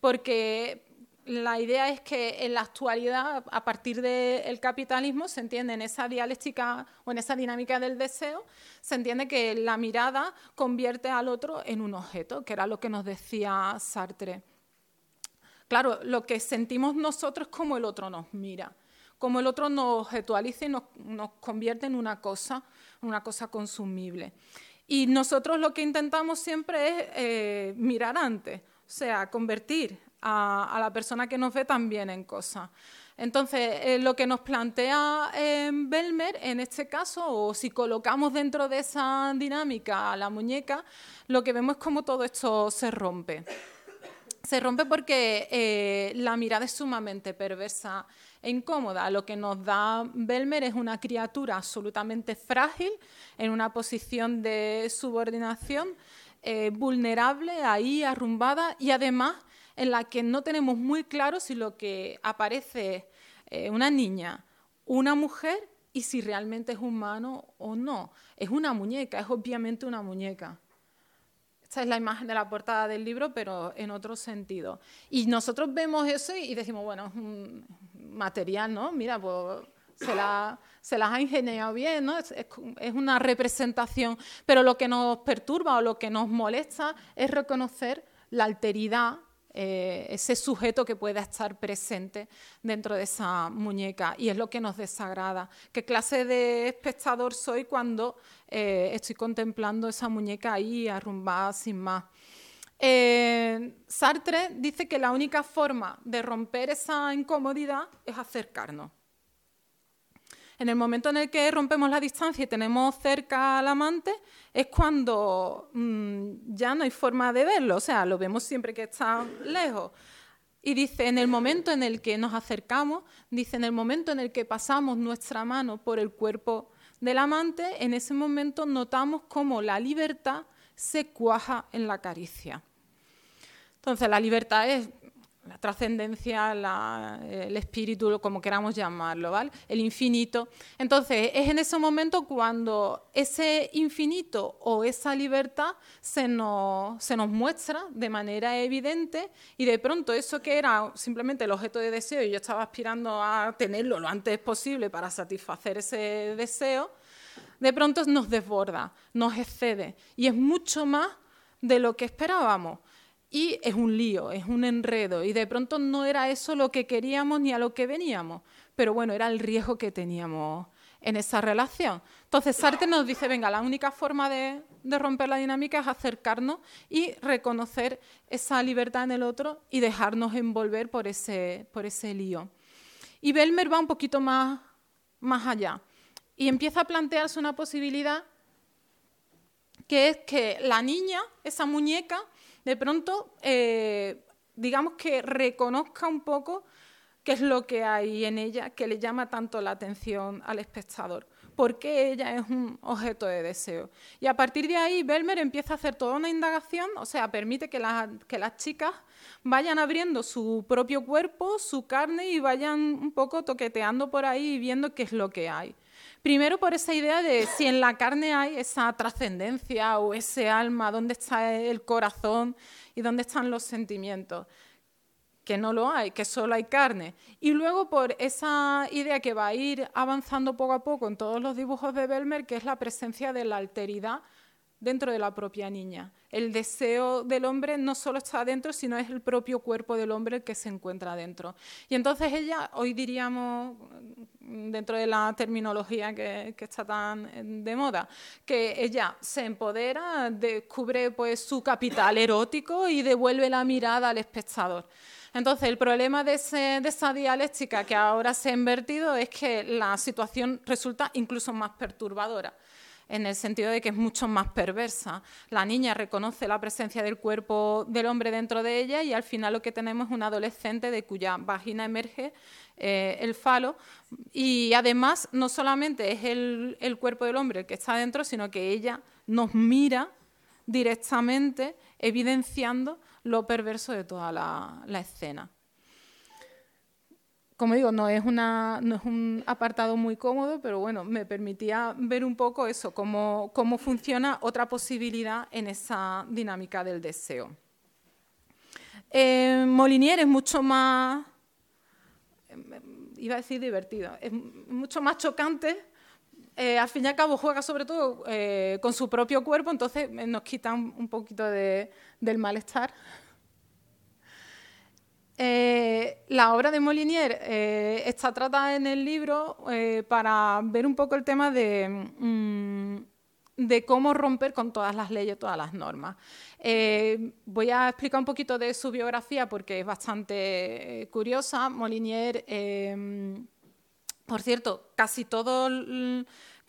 Porque la idea es que en la actualidad, a partir del capitalismo, se entiende en esa dialéctica o en esa dinámica del deseo, se entiende que la mirada convierte al otro en un objeto, que era lo que nos decía Sartre. Claro, lo que sentimos nosotros es como el otro nos mira, como el otro nos objetualiza y nos, convierte en una cosa, una cosa consumible. Y nosotros lo que intentamos siempre es eh, mirar antes, o sea, convertir a, la persona que nos ve también en cosas. Entonces, eh, lo que nos plantea eh, Belmer en este caso, o si colocamos dentro de esa dinámica a la muñeca, lo que vemos es cómo todo esto se rompe. Se rompe porque eh, la mirada es sumamente perversa e incómoda. Lo que nos da Belmer es una criatura absolutamente frágil, en una posición de subordinación, vulnerable, ahí arrumbada y además en la que no tenemos muy claro si lo que aparece es eh, una niña, una mujer y si realmente es humano o no. Es una muñeca, es obviamente una muñeca. Esta es la imagen de la portada del libro, pero en otro sentido. Y nosotros vemos eso y decimos, bueno, es un material, ¿no? Mira, pues se, la, las ha ingeniado bien, ¿no? Es, una representación. Pero lo que nos perturba o lo que nos molesta es reconocer la alteridad eh, ese sujeto que pueda estar presente dentro de esa muñeca y es lo que nos desagrada. ¿Qué clase de espectador soy cuando eh, estoy contemplando esa muñeca ahí arrumbada sin más? Eh, Sartre dice que la única forma de romper esa incomodidad es acercarnos. En el momento en el que rompemos la distancia y tenemos cerca al amante, es cuando mm, ya no hay forma de verlo, o sea, lo vemos siempre que está lejos. Y dice, en el momento en el que nos acercamos, dice, en el momento en el que pasamos nuestra mano por el cuerpo del amante, en ese momento notamos cómo la libertad se cuaja en la caricia. Entonces, la libertad es la trascendencia, el espíritu, como queramos llamarlo, ¿vale? El infinito. Entonces, es en ese momento cuando ese infinito o esa libertad se nos, se nos muestra de manera evidente y de pronto eso que era simplemente el objeto de deseo y yo estaba aspirando a tenerlo lo antes posible para satisfacer ese deseo, de pronto nos desborda, nos excede y es mucho más de lo que esperábamos. Y es un lío, es un enredo. Y de pronto no era eso lo que queríamos ni a lo que veníamos. Pero bueno, era el riesgo que teníamos en esa relación. Entonces Sartre nos dice, venga, la única forma de, romper la dinámica es acercarnos y reconocer esa libertad en el otro y dejarnos envolver por ese, por ese lío. Y Belmer va un poquito más, más allá y empieza a plantearse una posibilidad que es que la niña, esa muñeca, de pronto, eh, digamos que reconozca un poco qué es lo que hay en ella que le llama tanto la atención al espectador, por qué ella es un objeto de deseo. Y a partir de ahí, Belmer empieza a hacer toda una indagación, o sea, permite que, que las chicas vayan abriendo su propio cuerpo, su carne y vayan un poco toqueteando por ahí y viendo qué es lo que hay. Primero por esa idea de si en la carne hay esa trascendencia o ese alma, dónde está el corazón y dónde están los sentimientos. Que no lo hay, que solo hay carne. Y luego por esa idea que va a ir avanzando poco a poco en todos los dibujos de Belmer, que es la presencia de la alteridad dentro de la propia niña. El deseo del hombre no solo está dentro, sino es el propio cuerpo del hombre el que se encuentra dentro. Y entonces ella, hoy diríamos, dentro de la terminología que, está tan de moda, que ella se empodera, descubre pues, su capital erótico y devuelve la mirada al espectador. Entonces, el problema de, de, esa dialéctica que ahora se ha invertido es que la situación resulta incluso más perturbadora en el sentido de que es mucho más perversa. La niña reconoce la presencia del cuerpo del hombre dentro de ella y al final lo que tenemos es una adolescente de cuya vagina emerge eh, el falo y además no solamente es el, cuerpo del hombre el que está dentro, sino que ella nos mira directamente evidenciando lo perverso de toda la escena como digo, no es, un apartado muy cómodo, pero bueno, me permitía ver un poco eso, cómo, cómo funciona otra posibilidad en esa dinámica del deseo. Eh, Molinier es mucho más, iba a decir divertido, es mucho más chocante. Eh, al fin y al cabo juega sobre todo eh, con su propio cuerpo, entonces nos quita un, poquito del malestar. Eh, la obra de Molinier eh, está tratada en el libro eh, para ver un poco el tema mm, de, cómo romper con todas las leyes, todas las normas. voy a explicar un poquito de su biografía porque es bastante curiosa. Molinier, por cierto, casi todo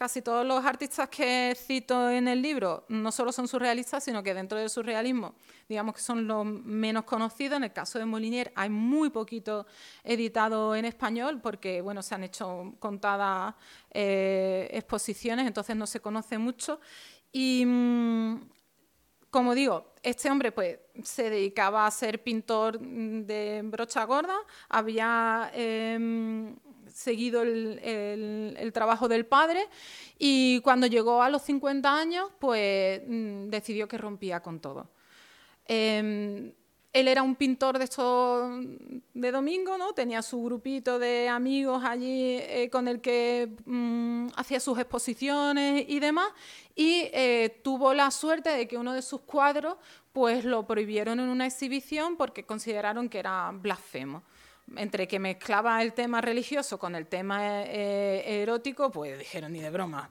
casi todos los artistas que cito en el libro no solo son surrealistas, sino que dentro del surrealismo, digamos que son los menos conocidos. En el caso de Molinier hay muy poquito editado en español porque bueno, se han hecho contadas eh, exposiciones, entonces no se conoce mucho. Y mm, como digo, este hombre pues, se dedicaba a ser pintor de brocha gorda, había em, seguido el, trabajo del padre y cuando llegó a los 50 años, pues mm, decidió que rompía con todo. Em, él era un pintor de estos de domingo, ¿no? Tenía su grupito de amigos allí eh, con el que mm, hacía sus exposiciones y demás. Y eh, tuvo la suerte de que uno de sus cuadros, pues lo prohibieron en una exhibición porque consideraron que era blasfemo entre que mezclaba el tema religioso con el tema eh, erótico, pues dijeron ni de broma.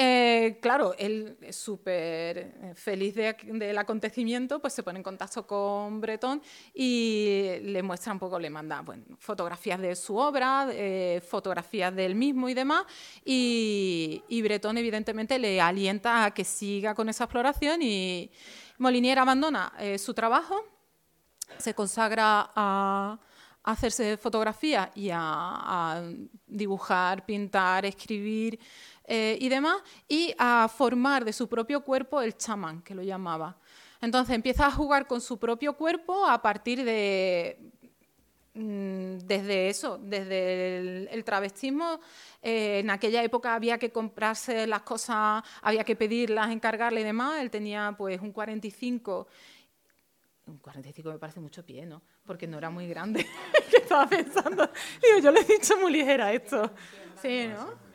eh, claro, él súper eh, feliz del acontecimiento, pues se pone en contacto con Bretón y le muestra un poco, le manda fotografías de su obra, eh, fotografías del mismo y demás, y, y Bretón evidentemente le alienta a que siga con esa exploración y Molinier abandona su trabajo, se consagra a hacerse fotografía y a, dibujar, pintar, escribir eh, y demás, y a formar de su propio cuerpo el chamán, que lo llamaba. Entonces empieza a jugar con su propio cuerpo a partir de mm, desde eso, desde el, travestismo, eh, en aquella época había que comprarse las cosas, había que pedirlas, encargarle y demás. Él tenía pues un 45 un 45 me parece mucho pie, ¿no? Porque no era muy grande. estaba pensando. Digo, yo le he dicho muy ligera esto. Sí, ¿no?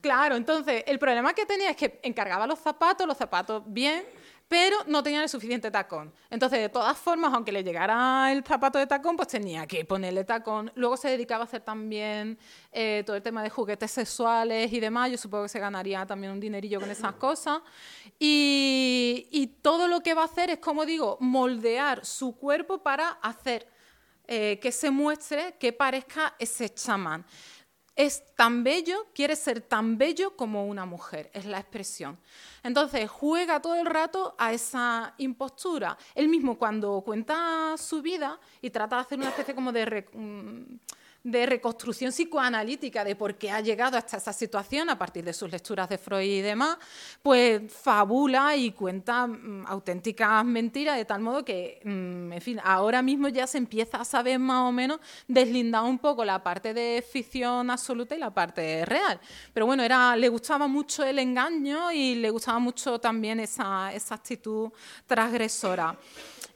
Claro, entonces el problema que tenía es que encargaba los zapatos, los zapatos bien, pero no tenían el suficiente tacón. Entonces, de todas formas, aunque le llegara el zapato de tacón, pues tenía que ponerle tacón. Luego se dedicaba a hacer también eh, todo el tema de juguetes sexuales y demás. Yo supongo que se ganaría también un dinerillo con esas cosas. Y, y todo lo que va a hacer es, como digo, moldear su cuerpo para hacer eh, que se muestre, que parezca ese chamán es tan bello, quiere ser tan bello como una mujer, es la expresión. Entonces juega todo el rato a esa impostura. Él mismo cuando cuenta su vida y trata de hacer una especie como de... De reconstrucción psicoanalítica de por qué ha llegado hasta esa situación a partir de sus lecturas de Freud y demás, pues fabula y cuenta mm, auténticas mentiras de tal modo que, mm, en fin, ahora mismo ya se empieza a saber más o menos deslindar un poco la parte de ficción absoluta y la parte real. Pero bueno, era, le gustaba mucho el engaño y le gustaba mucho también esa, esa actitud transgresora.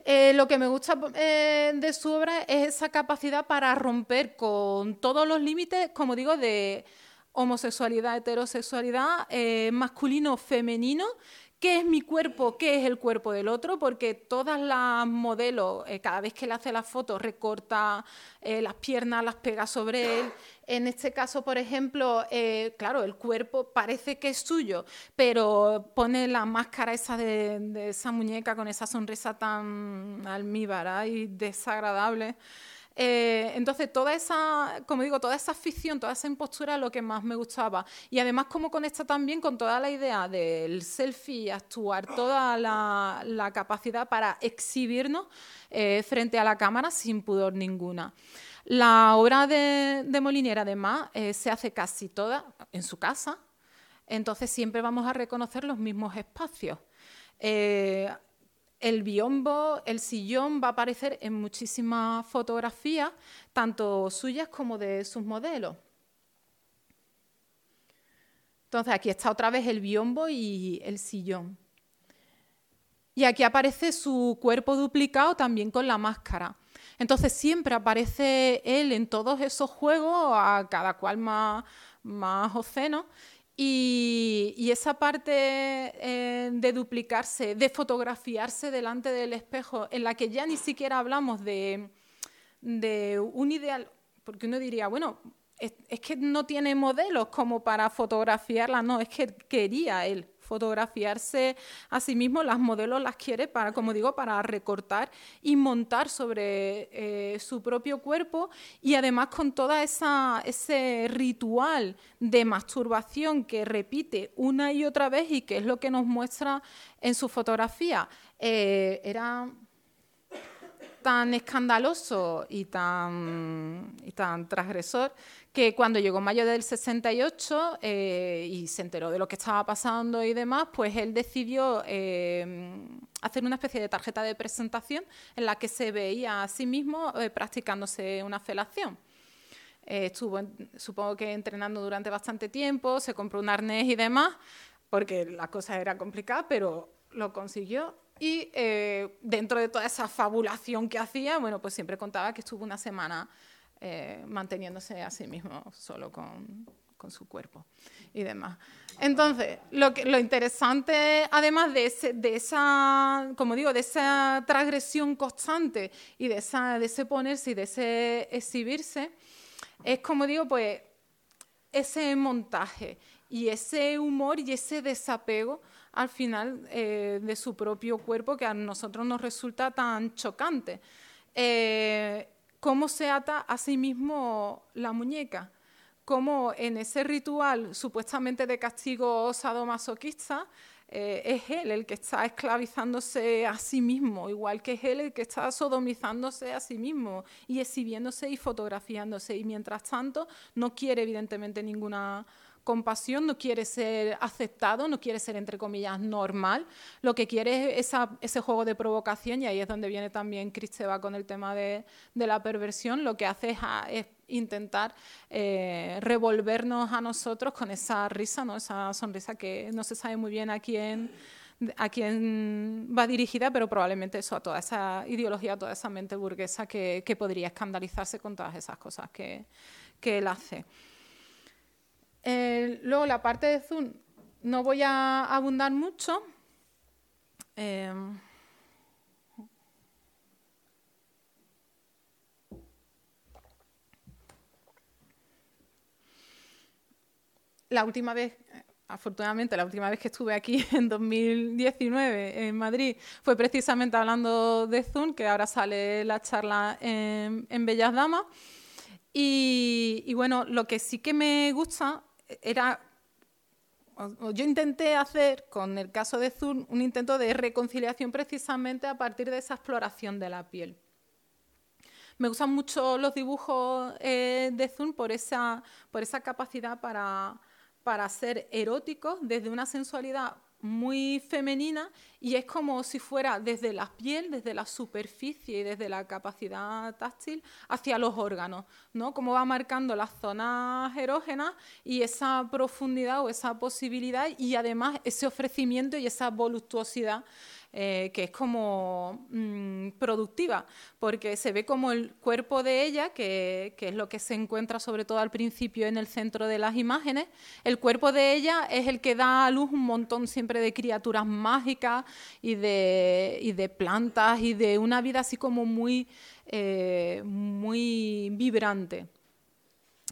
Eh, lo que me gusta eh, de su obra es esa capacidad para romper con todos los límites, como digo, de homosexualidad, heterosexualidad, eh, masculino, femenino, qué es mi cuerpo, qué es el cuerpo del otro, porque todas las modelos, cada vez que le hace la foto, recorta las piernas, las pega sobre él, en este caso, por ejemplo, eh, claro, el cuerpo parece que es suyo, pero pone la máscara esa de, esa muñeca con esa sonrisa tan almíbara y desagradable. Eh, entonces, toda esa, como digo, toda esa ficción, toda esa impostura es lo que más me gustaba. Y además, como conecta también con toda la idea del selfie, actuar, toda la, capacidad para exhibirnos eh, frente a la cámara sin pudor ninguna. La obra de, de Molinier, además, eh, se hace casi toda en su casa, entonces siempre vamos a reconocer los mismos espacios. El biombo, el sillón va a aparecer en muchísimas fotografías, tanto suyas como de sus modelos. Entonces aquí está otra vez el biombo y el sillón. Y aquí aparece su cuerpo duplicado también con la máscara. Entonces siempre aparece él en todos esos juegos, a cada cual más, más obsceno, y, esa parte eh, de duplicarse, de fotografiarse delante del espejo, en la que ya ni siquiera hablamos de, un ideal, porque uno diría, bueno, es, es, que no tiene modelos como para fotografiarla, no, es que quería él fotografiarse a sí mismo, las modelos las quiere para, como digo, para recortar y montar sobre eh, su propio cuerpo y además con toda esa ese ritual de masturbación que repite una y otra vez y que es lo que nos muestra en su fotografía. Eh, era tan escandaloso y tan, y tan transgresor que cuando llegó mayo del 68 eh, y se enteró de lo que estaba pasando y demás, pues él decidió eh, hacer una especie de tarjeta de presentación en la que se veía a sí mismo eh, practicándose una felación. estuvo, supongo que entrenando durante bastante tiempo, se compró un arnés y demás, porque la cosa era complicada, pero lo consiguió. Y dentro de toda esa fabulación que hacía, bueno, pues siempre contaba que estuvo una semana eh, manteniéndose a sí mismo solo con, su cuerpo y demás. Entonces, lo, que, lo interesante, además de, ese, de esa, como digo, de esa transgresión constante y de, esa, de ese ponerse y de ese exhibirse, es como digo, pues ese montaje y ese humor y ese desapego al final eh, de su propio cuerpo que a nosotros nos resulta tan chocante. Eh, ¿Cómo se ata a sí mismo la muñeca? cómo en ese ritual supuestamente de castigo sadomasoquista eh, es él el que está esclavizándose a sí mismo, igual que es él el que está sodomizándose a sí mismo y exhibiéndose y fotografiándose. Y mientras tanto no quiere evidentemente ninguna compasión, no quiere ser aceptado, no quiere ser, entre comillas, normal. Lo que quiere es ese juego de provocación y ahí es donde viene también Cristeva con el tema de, la perversión. Lo que hace es, intentar eh, revolvernos a nosotros con esa risa, ¿no? esa sonrisa que no se sabe muy bien a quién a quién va dirigida, pero probablemente eso, a toda esa ideología, a toda esa mente burguesa que, podría escandalizarse con todas esas cosas que, que él hace. Eh, luego la parte de Zoom no voy a abundar mucho. Eh, la última vez, afortunadamente, la última vez que estuve aquí en 2019 en Madrid fue precisamente hablando de Zoom, que ahora sale la charla en, Bellas Damas. Y, y, bueno, lo que sí que me gusta era yo intenté hacer con el caso de Zun un intento de reconciliación precisamente a partir de esa exploración de la piel. Me gustan mucho los dibujos eh, de Zun por esa, por esa capacidad para, para ser eróticos desde una sensualidad muy femenina y es como si fuera desde la piel, desde la superficie y desde la capacidad táctil hacia los órganos, ¿no? Como va marcando las zonas erógenas y esa profundidad o esa posibilidad y además ese ofrecimiento y esa voluptuosidad eh, que es como mm, productiva, porque se ve como el cuerpo de ella, que, es lo que se encuentra sobre todo al principio en el centro de las imágenes, el cuerpo de ella es el que da a luz un montón siempre de criaturas mágicas y de, y de plantas y de una vida así como muy, eh, muy vibrante.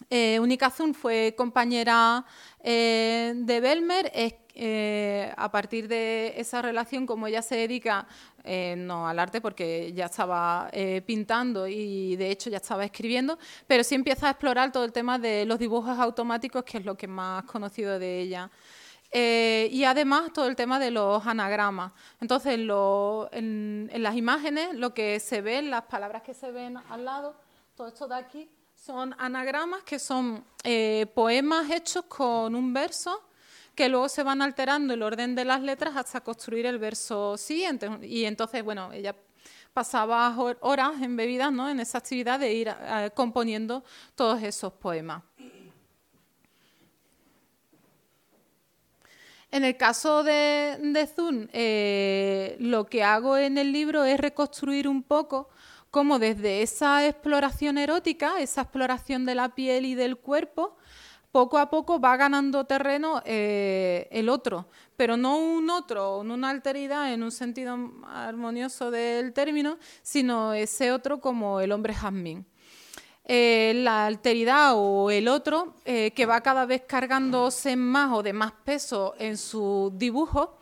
Eh, Unicazun fue compañera eh, de Belmer, eh, a partir de esa relación, como ella se dedica eh, no al arte porque ya estaba pintando y de hecho ya estaba escribiendo, pero sí empieza a explorar todo el tema de los dibujos automáticos, que es lo que más conocido de ella. y además todo el tema de los anagramas. Entonces, en, en, las imágenes lo que se ven, las palabras que se ven al lado, todo esto de aquí, son anagramas que son poemas hechos con un verso que luego se van alterando el orden de las letras hasta construir el verso siguiente. Y entonces, bueno, ella pasaba horas embebidas ¿no? en esa actividad de ir eh, componiendo todos esos poemas. En el caso de, de Zun, eh, lo que hago en el libro es reconstruir un poco cómo desde esa exploración erótica, esa exploración de la piel y del cuerpo, poco a poco va ganando terreno eh, el otro, pero no un otro, una alteridad en un sentido armonioso del término, sino ese otro como el hombre jazmín. Eh, la alteridad o el otro eh, que va cada vez cargándose más o de más peso en su dibujo,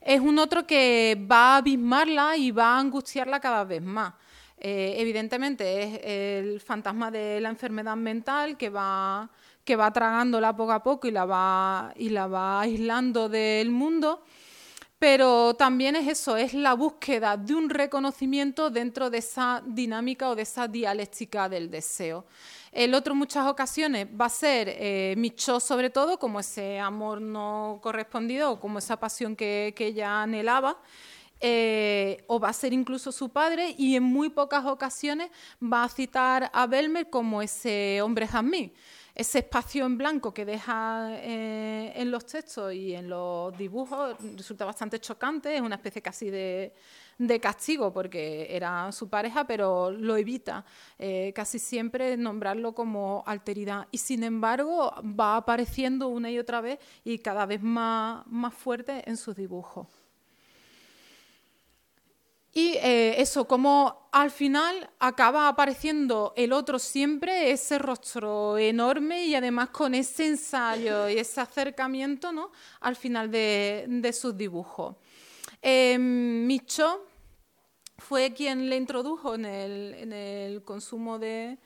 es un otro que va a abismarla y va a angustiarla cada vez más. Evidentemente es el fantasma de la enfermedad mental que va que va tragándola poco a poco y la va, y la va aislando del mundo. Pero también es eso, es la búsqueda de un reconocimiento dentro de esa dinámica o de esa dialéctica del deseo. El otro muchas ocasiones va a ser eh, Micho sobre todo, como ese amor no correspondido o como esa pasión que, ella anhelaba. Eh, o va a ser incluso su padre y en muy pocas ocasiones va a citar a Belmer como ese hombre jazmín ese espacio en blanco que deja eh, en los textos y en los dibujos resulta bastante chocante, es una especie casi de, castigo porque era su pareja, pero lo evita eh, casi siempre nombrarlo como alteridad. Y sin embargo va apareciendo una y otra vez y cada vez más, más fuerte en sus dibujos. Y eh, eso, como al final acaba apareciendo el otro siempre, ese rostro enorme y además con ese ensayo y ese acercamiento ¿no? al final de, sus dibujos. Eh, Micho fue quien le introdujo en el, consumo de,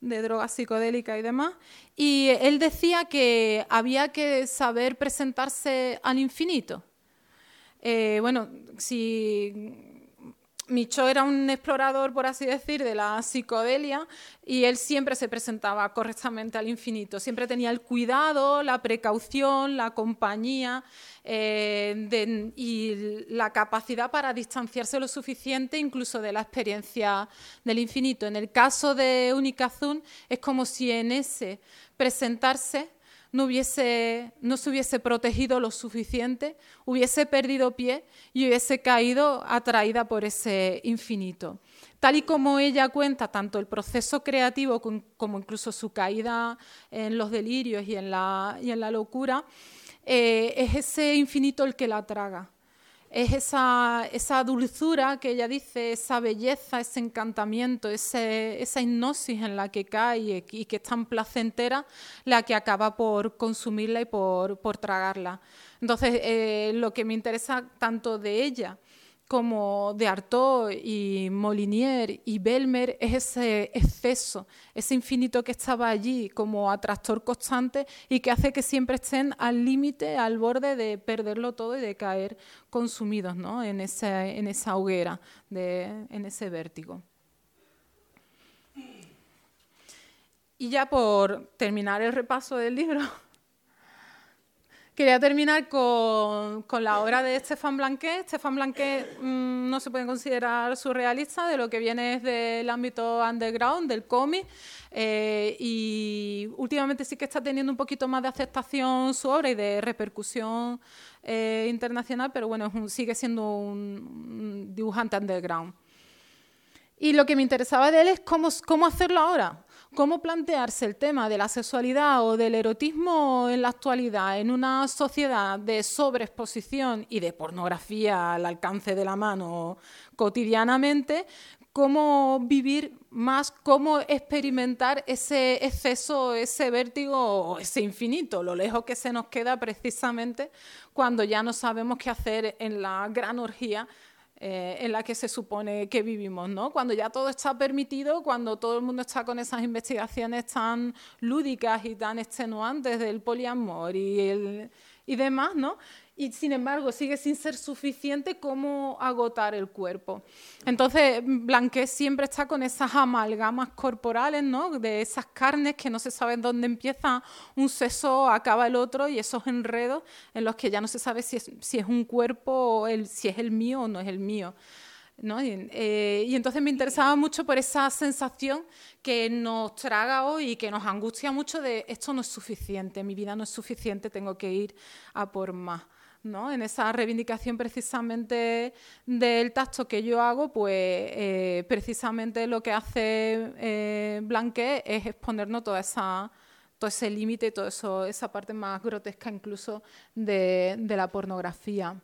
drogas psicodélicas y demás. Y él decía que había que saber presentarse al infinito. Eh, bueno, si Micho era un explorador, por así decir, de la psicodelia y él siempre se presentaba correctamente al infinito. Siempre tenía el cuidado, la precaución, la compañía eh, y la capacidad para distanciarse lo suficiente incluso de la experiencia del infinito. En el caso de Unicazun es como si en ese presentarse no, hubiese, no se hubiese protegido lo suficiente, hubiese perdido pie y hubiese caído atraída por ese infinito. Tal y como ella cuenta tanto el proceso creativo como incluso su caída en los delirios y en la, y en la locura, eh, es ese infinito el que la traga es esa, esa, dulzura que ella dice, esa belleza, ese encantamiento, esa hipnosis en la que cae y, que es tan placentera la que acaba por consumirla y por, por tragarla. Entonces, eh, lo que me interesa tanto de ella como de Artaud y Molinier y Belmer es ese exceso, ese infinito que estaba allí como atractor constante y que hace que siempre estén al límite, al borde de perderlo todo y de caer consumidos ¿no? en, esa, en esa hoguera, de, en ese vértigo. Y ya por terminar el repaso del libro, Quería terminar con, la obra de Stefan Blanquet. Stefan Blanquet mm, no se puede considerar surrealista, de lo que viene es del ámbito underground, del cómic, eh, y últimamente sí que está teniendo un poquito más de aceptación su obra y de repercusión eh, internacional, pero bueno, sigue siendo un, dibujante underground. Y lo que me interesaba de él es cómo, cómo hacerlo ahora cómo plantearse el tema de la sexualidad o del erotismo en la actualidad en una sociedad de sobreexposición y de pornografía al alcance de la mano cotidianamente, cómo vivir más, cómo experimentar ese exceso, ese vértigo ese infinito, lo lejos que se nos queda precisamente cuando ya no sabemos qué hacer en la gran orgía eh, en la que se supone que vivimos, ¿no? Cuando ya todo está permitido, cuando todo el mundo está con esas investigaciones tan lúdicas y tan extenuantes del poliamor y, y demás, ¿no? Y sin embargo sigue sin ser suficiente como agotar el cuerpo. Entonces, Blanquet siempre está con esas amalgamas corporales, ¿no? De esas carnes que no se sabe dónde empieza un seso, acaba el otro, y esos enredos en los que ya no se sabe si es, si es un cuerpo, o el, si es el mío o no es el mío. ¿No? Eh, y, entonces me interesaba mucho por esa sensación que nos traga hoy y que nos angustia mucho de esto no es suficiente, mi vida no es suficiente, tengo que ir a por más. En esa reivindicación precisamente del tacto que yo hago, pues eh, precisamente lo que hace eh, Blanquet es exponernos toda esa, todo ese límite y toda esa parte más grotesca incluso de, la pornografía.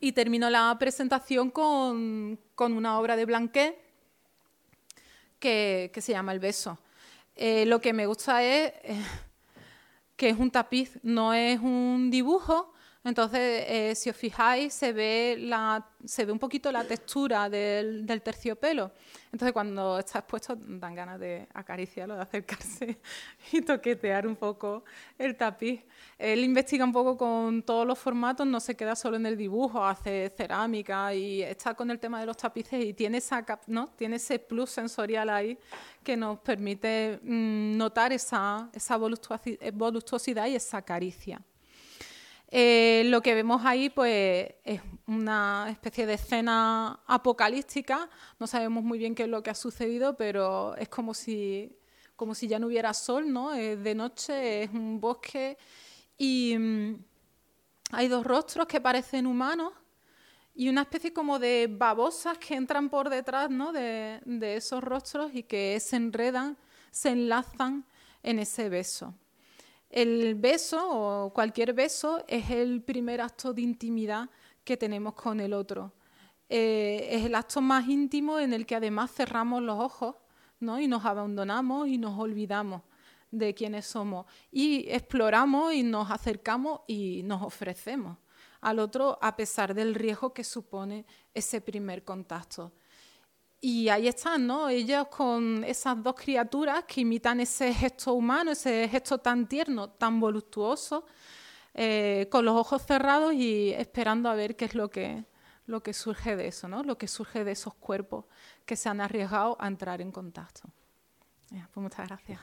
Y termino la presentación con una obra de Blanquet que, se llama El beso. Eh, lo que me gusta es eh, que es un tapiz, no es un dibujo, entonces, eh, si os fijáis, se ve, la, se ve un poquito la textura del, terciopelo. Entonces, cuando está expuesto, dan ganas de acariciarlo, de acercarse y toquetear un poco el tapiz. Él investiga un poco con todos los formatos, no se queda solo en el dibujo, hace cerámica y está con el tema de los tapices y tiene, esa, ¿no? tiene ese plus sensorial ahí que nos permite mm, notar esa, esa voluptuosidad y esa caricia. Eh, lo que vemos ahí pues, es una especie de escena apocalíptica. No sabemos muy bien qué es lo que ha sucedido, pero es como si, como si ya no hubiera sol, ¿no? Es de noche, es un bosque y mm, hay dos rostros que parecen humanos y una especie como de babosas que entran por detrás ¿no? de esos rostros y que se enredan, se enlazan en ese beso. El beso o cualquier beso es el primer acto de intimidad que tenemos con el otro. Eh, es el acto más íntimo en el que además cerramos los ojos ¿no? y nos abandonamos y nos olvidamos de quiénes somos y exploramos y nos acercamos y nos ofrecemos al otro a pesar del riesgo que supone ese primer contacto. Y ahí están, ¿no? Ellos con esas dos criaturas que imitan ese gesto humano, ese gesto tan tierno, tan voluptuoso, eh, con los ojos cerrados y esperando a ver qué es lo que, lo que surge de eso, ¿no? Lo que surge de esos cuerpos que se han arriesgado a entrar en contacto. pues muchas gracias.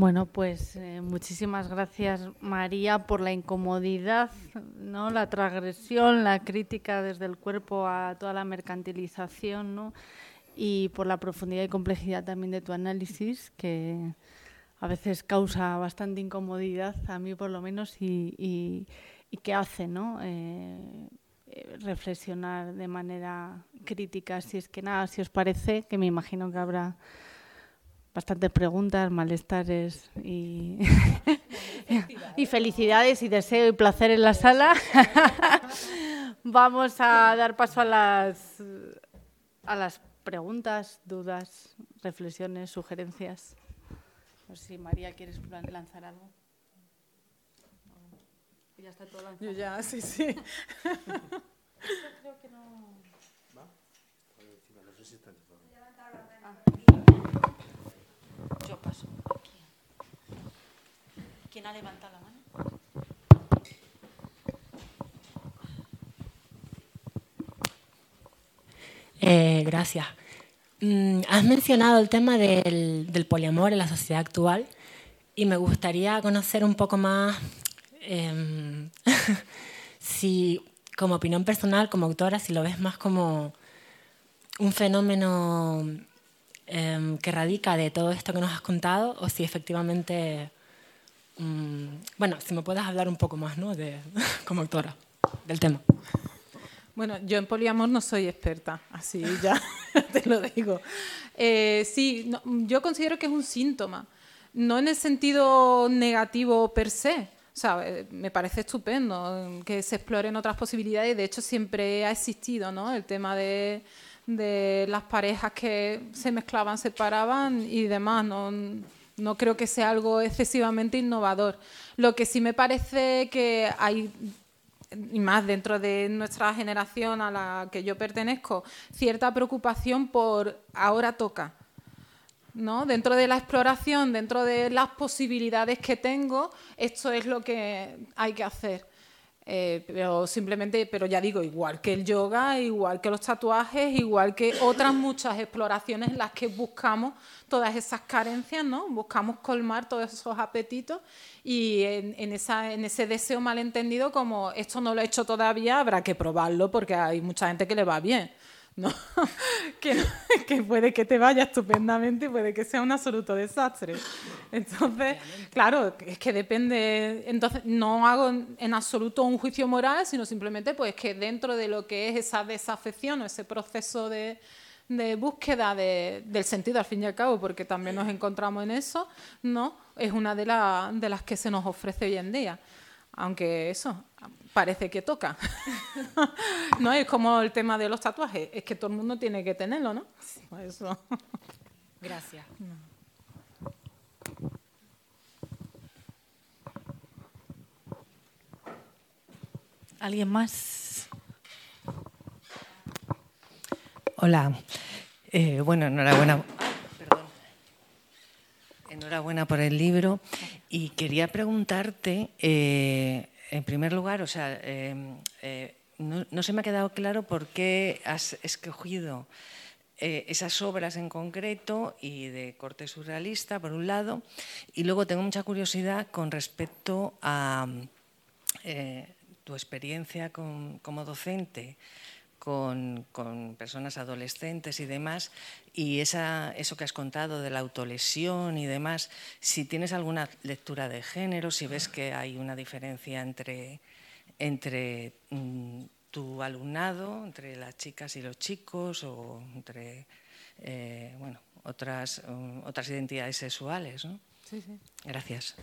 Bueno, pues eh, muchísimas gracias María por la incomodidad, ¿no? la transgresión, la crítica desde el cuerpo a toda la mercantilización ¿no? y por la profundidad y complejidad también de tu análisis que a veces causa bastante incomodidad, a mí por lo menos, y, que hace ¿no? Eh, eh, reflexionar de manera crítica, si es que nada, si os parece, que me imagino que habrá bastantes preguntas, malestares y, y felicidades y deseo y placer en la sala. Vamos a dar paso a las, a las preguntas, dudas, reflexiones, sugerencias. No sé si María quieres lanzar algo. Ya está todo lanzado. Yo ya, sí, sí. creo que no. ¿Va? Yo paso. ¿Quién ha levantado la mano? Eh, gracias. Mm, has mencionado el tema del, poliamor en la sociedad actual y me gustaría conocer un poco más em, si, como opinión personal, como autora, si lo ves más como un fenómeno Em, que radica de todo esto que nos has contado o si efectivamente, mm, bueno, si me puedes hablar un poco más, ¿no? De, como autora del tema. Bueno, yo en poliamor no soy experta, así ya te lo digo. Eh, sí, yo considero que es un síntoma, no en el sentido negativo per se. O sea, eh, me parece estupendo que se exploren otras posibilidades. De hecho, siempre ha existido ¿no? el tema de de las parejas que se mezclaban, separaban y demás. No, no creo que sea algo excesivamente innovador. Lo que sí me parece que hay y más dentro de nuestra generación a la que yo pertenezco, cierta preocupación por ahora toca. ¿no? Dentro de la exploración, dentro de las posibilidades que tengo, esto es lo que hay que hacer. Eh, pero simplemente, pero ya digo, igual que el yoga, igual que los tatuajes, igual que otras muchas exploraciones en las que buscamos todas esas carencias, ¿no? Buscamos colmar todos esos apetitos y en, esa, en ese deseo malentendido como esto no lo he hecho todavía, habrá que probarlo porque hay mucha gente que le va bien. ¿No? que, puede que te vaya estupendamente puede que sea un absoluto desastre. Entonces, claro, es que depende, entonces no hago en absoluto un juicio moral, sino simplemente pues que dentro de lo que es esa desafección o ese proceso de, búsqueda del sentido al fin y al cabo, porque también nos encontramos en eso, ¿no? Es una de, de las que se nos ofrece hoy en día. Aunque eso, parece que toca. no es como el tema de los tatuajes, es que todo el mundo tiene que tenerlo, ¿no? Eso. Gracias. ¿Alguien más? Hola. Eh, bueno, enhorabuena. Perdón. Enhorabuena por el libro. Y quería preguntarte, eh, en primer lugar, o sea, em, eh, no, se me ha quedado claro por qué has escogido eh, esas obras en concreto y de corte surrealista, por un lado, y luego tengo mucha curiosidad con respecto a eh, tu experiencia como docente, con, personas adolescentes y demás, y esa, eso que has contado de la autolesión y demás, si tienes alguna lectura de género, si ves que hay una diferencia entre, entre mm, tu alumnado, entre las chicas y los chicos, o entre eh, bueno, otras, mm, otras identidades sexuales. ¿no? Sí, sí. Gracias.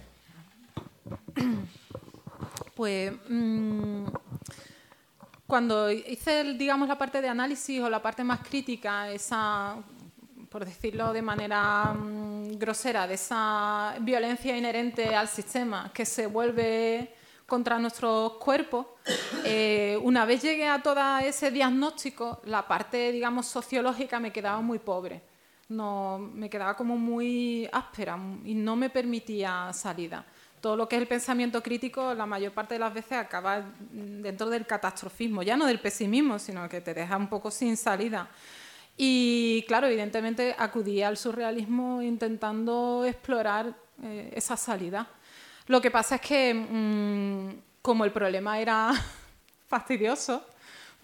Pues mm, cuando hice, digamos, la parte de análisis o la parte más crítica, esa, por decirlo de manera mm, grosera, de esa violencia inherente al sistema que se vuelve contra nuestros cuerpos, eh, una vez llegué a todo ese diagnóstico, la parte, digamos, sociológica me quedaba muy pobre. No, me quedaba como muy áspera y no me permitía salida todo lo que es el pensamiento crítico, la mayor parte de las veces acaba dentro del catastrofismo, ya no del pesimismo, sino que te deja un poco sin salida. Y claro, evidentemente acudí al surrealismo intentando explorar eh, esa salida. Lo que pasa es que, mm, como el problema era fastidioso,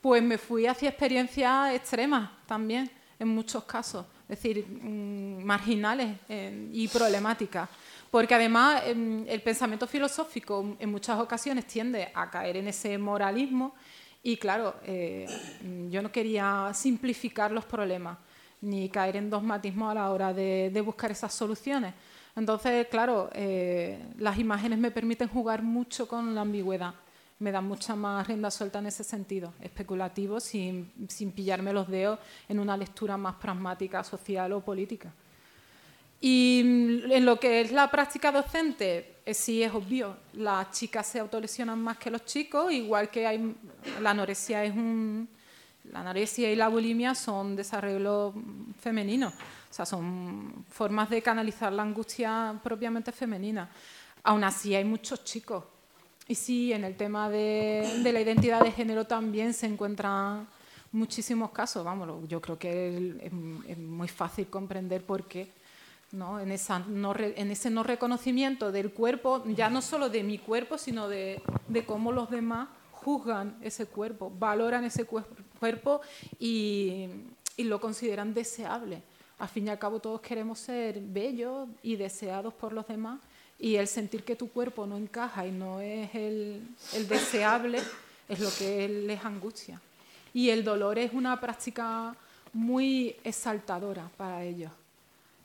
pues me fui hacia experiencias extremas también, en muchos casos, es decir, mm, marginales eh, y problemáticas porque además em, el pensamiento filosófico en muchas ocasiones tiende a caer en ese moralismo y claro, eh, yo no quería simplificar los problemas ni caer en dogmatismo a la hora de, buscar esas soluciones. Entonces, claro, eh, las imágenes me permiten jugar mucho con la ambigüedad, me dan mucha más rienda suelta en ese sentido, especulativo, sin, sin pillarme los dedos en una lectura más pragmática, social o política. Y en lo que es la práctica docente, eh, sí es obvio, las chicas se autolesionan más que los chicos, igual que hay, la anorexia es un, la anorexia y la bulimia son desarrollos femeninos, o sea, son formas de canalizar la angustia propiamente femenina. Aún así hay muchos chicos. Y sí, en el tema de, la identidad de género también se encuentran muchísimos casos. Vamos, yo creo que es muy fácil comprender por qué en, ese no reconocimiento del cuerpo, ya no solo de mi cuerpo, sino de, cómo los demás juzgan ese cuerpo, valoran ese cuerpo y, lo consideran deseable. Al fin y al cabo todos queremos ser bellos y deseados por los demás y el sentir que tu cuerpo no encaja y no es el, el deseable es lo que les angustia. Y el dolor es una práctica muy exaltadora para ellos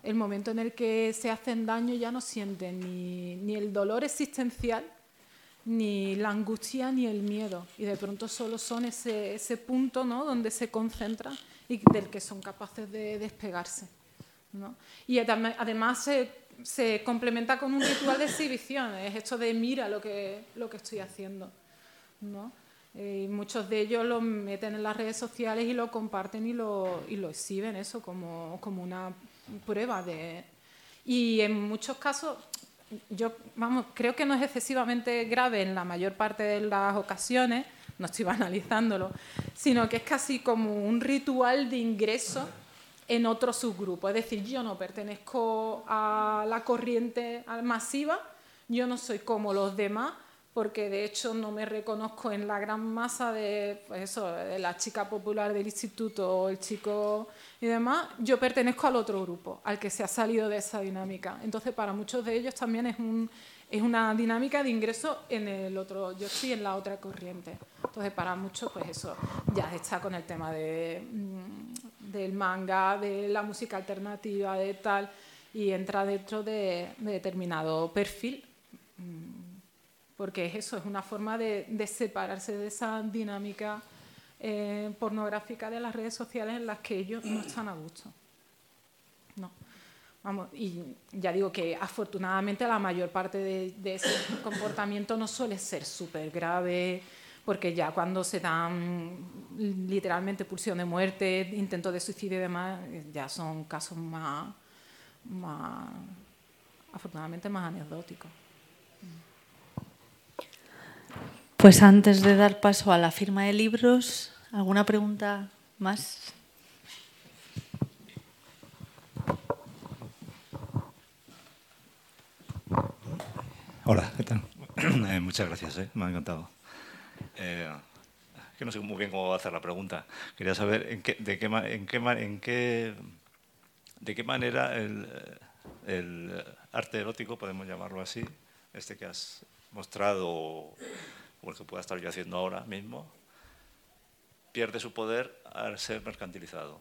el momento en el que se hacen daño ya no sienten ni, el dolor existencial, ni la angustia, ni el miedo. Y de pronto solo son ese, ese punto ¿no? donde se concentran y del que son capaces de despegarse. Y además se, se, complementa con un ritual de exhibición, es esto de mira lo que, lo que estoy haciendo. ¿no? Eh, y muchos de ellos lo meten en las redes sociales y lo comparten y lo, y lo exhiben eso como, como una prueba de... Y en muchos casos, yo vamos, creo que no es excesivamente grave en la mayor parte de las ocasiones, no estoy banalizándolo, sino que es casi como un ritual de ingreso en otro subgrupo. Es decir, yo no pertenezco a la corriente masiva, yo no soy como los demás, porque de hecho no me reconozco en la gran masa de, pues eso, de la chica popular del instituto o el chico y demás, yo pertenezco al otro grupo, al que se ha salido de esa dinámica. Entonces, para muchos de ellos también es, un, es una dinámica de ingreso en el otro, yo estoy en la otra corriente. Entonces, para muchos, pues eso ya está con el tema de, mm, del manga, de la música alternativa, de tal, y entra dentro de, de determinado perfil mm, porque es eso, es una forma de, separarse de esa dinámica eh, pornográfica de las redes sociales en las que ellos no están a gusto. No. Vamos, y ya digo que afortunadamente la mayor parte de, ese comportamiento no suele ser súper grave, porque ya cuando se dan literalmente pulsión de muerte, intento de suicidio y demás, ya son casos más, más afortunadamente más anecdóticos. Pues antes de dar paso a la firma de libros, ¿alguna pregunta más? Hola, ¿qué tal? Eh, muchas gracias, eh, me ha encantado. Eh, que no sé muy bien cómo va a hacer la pregunta. Quería saber de qué manera el, el arte erótico, podemos llamarlo así, este que has mostrado o el que pueda estar yo haciendo ahora mismo, pierde su poder al ser mercantilizado,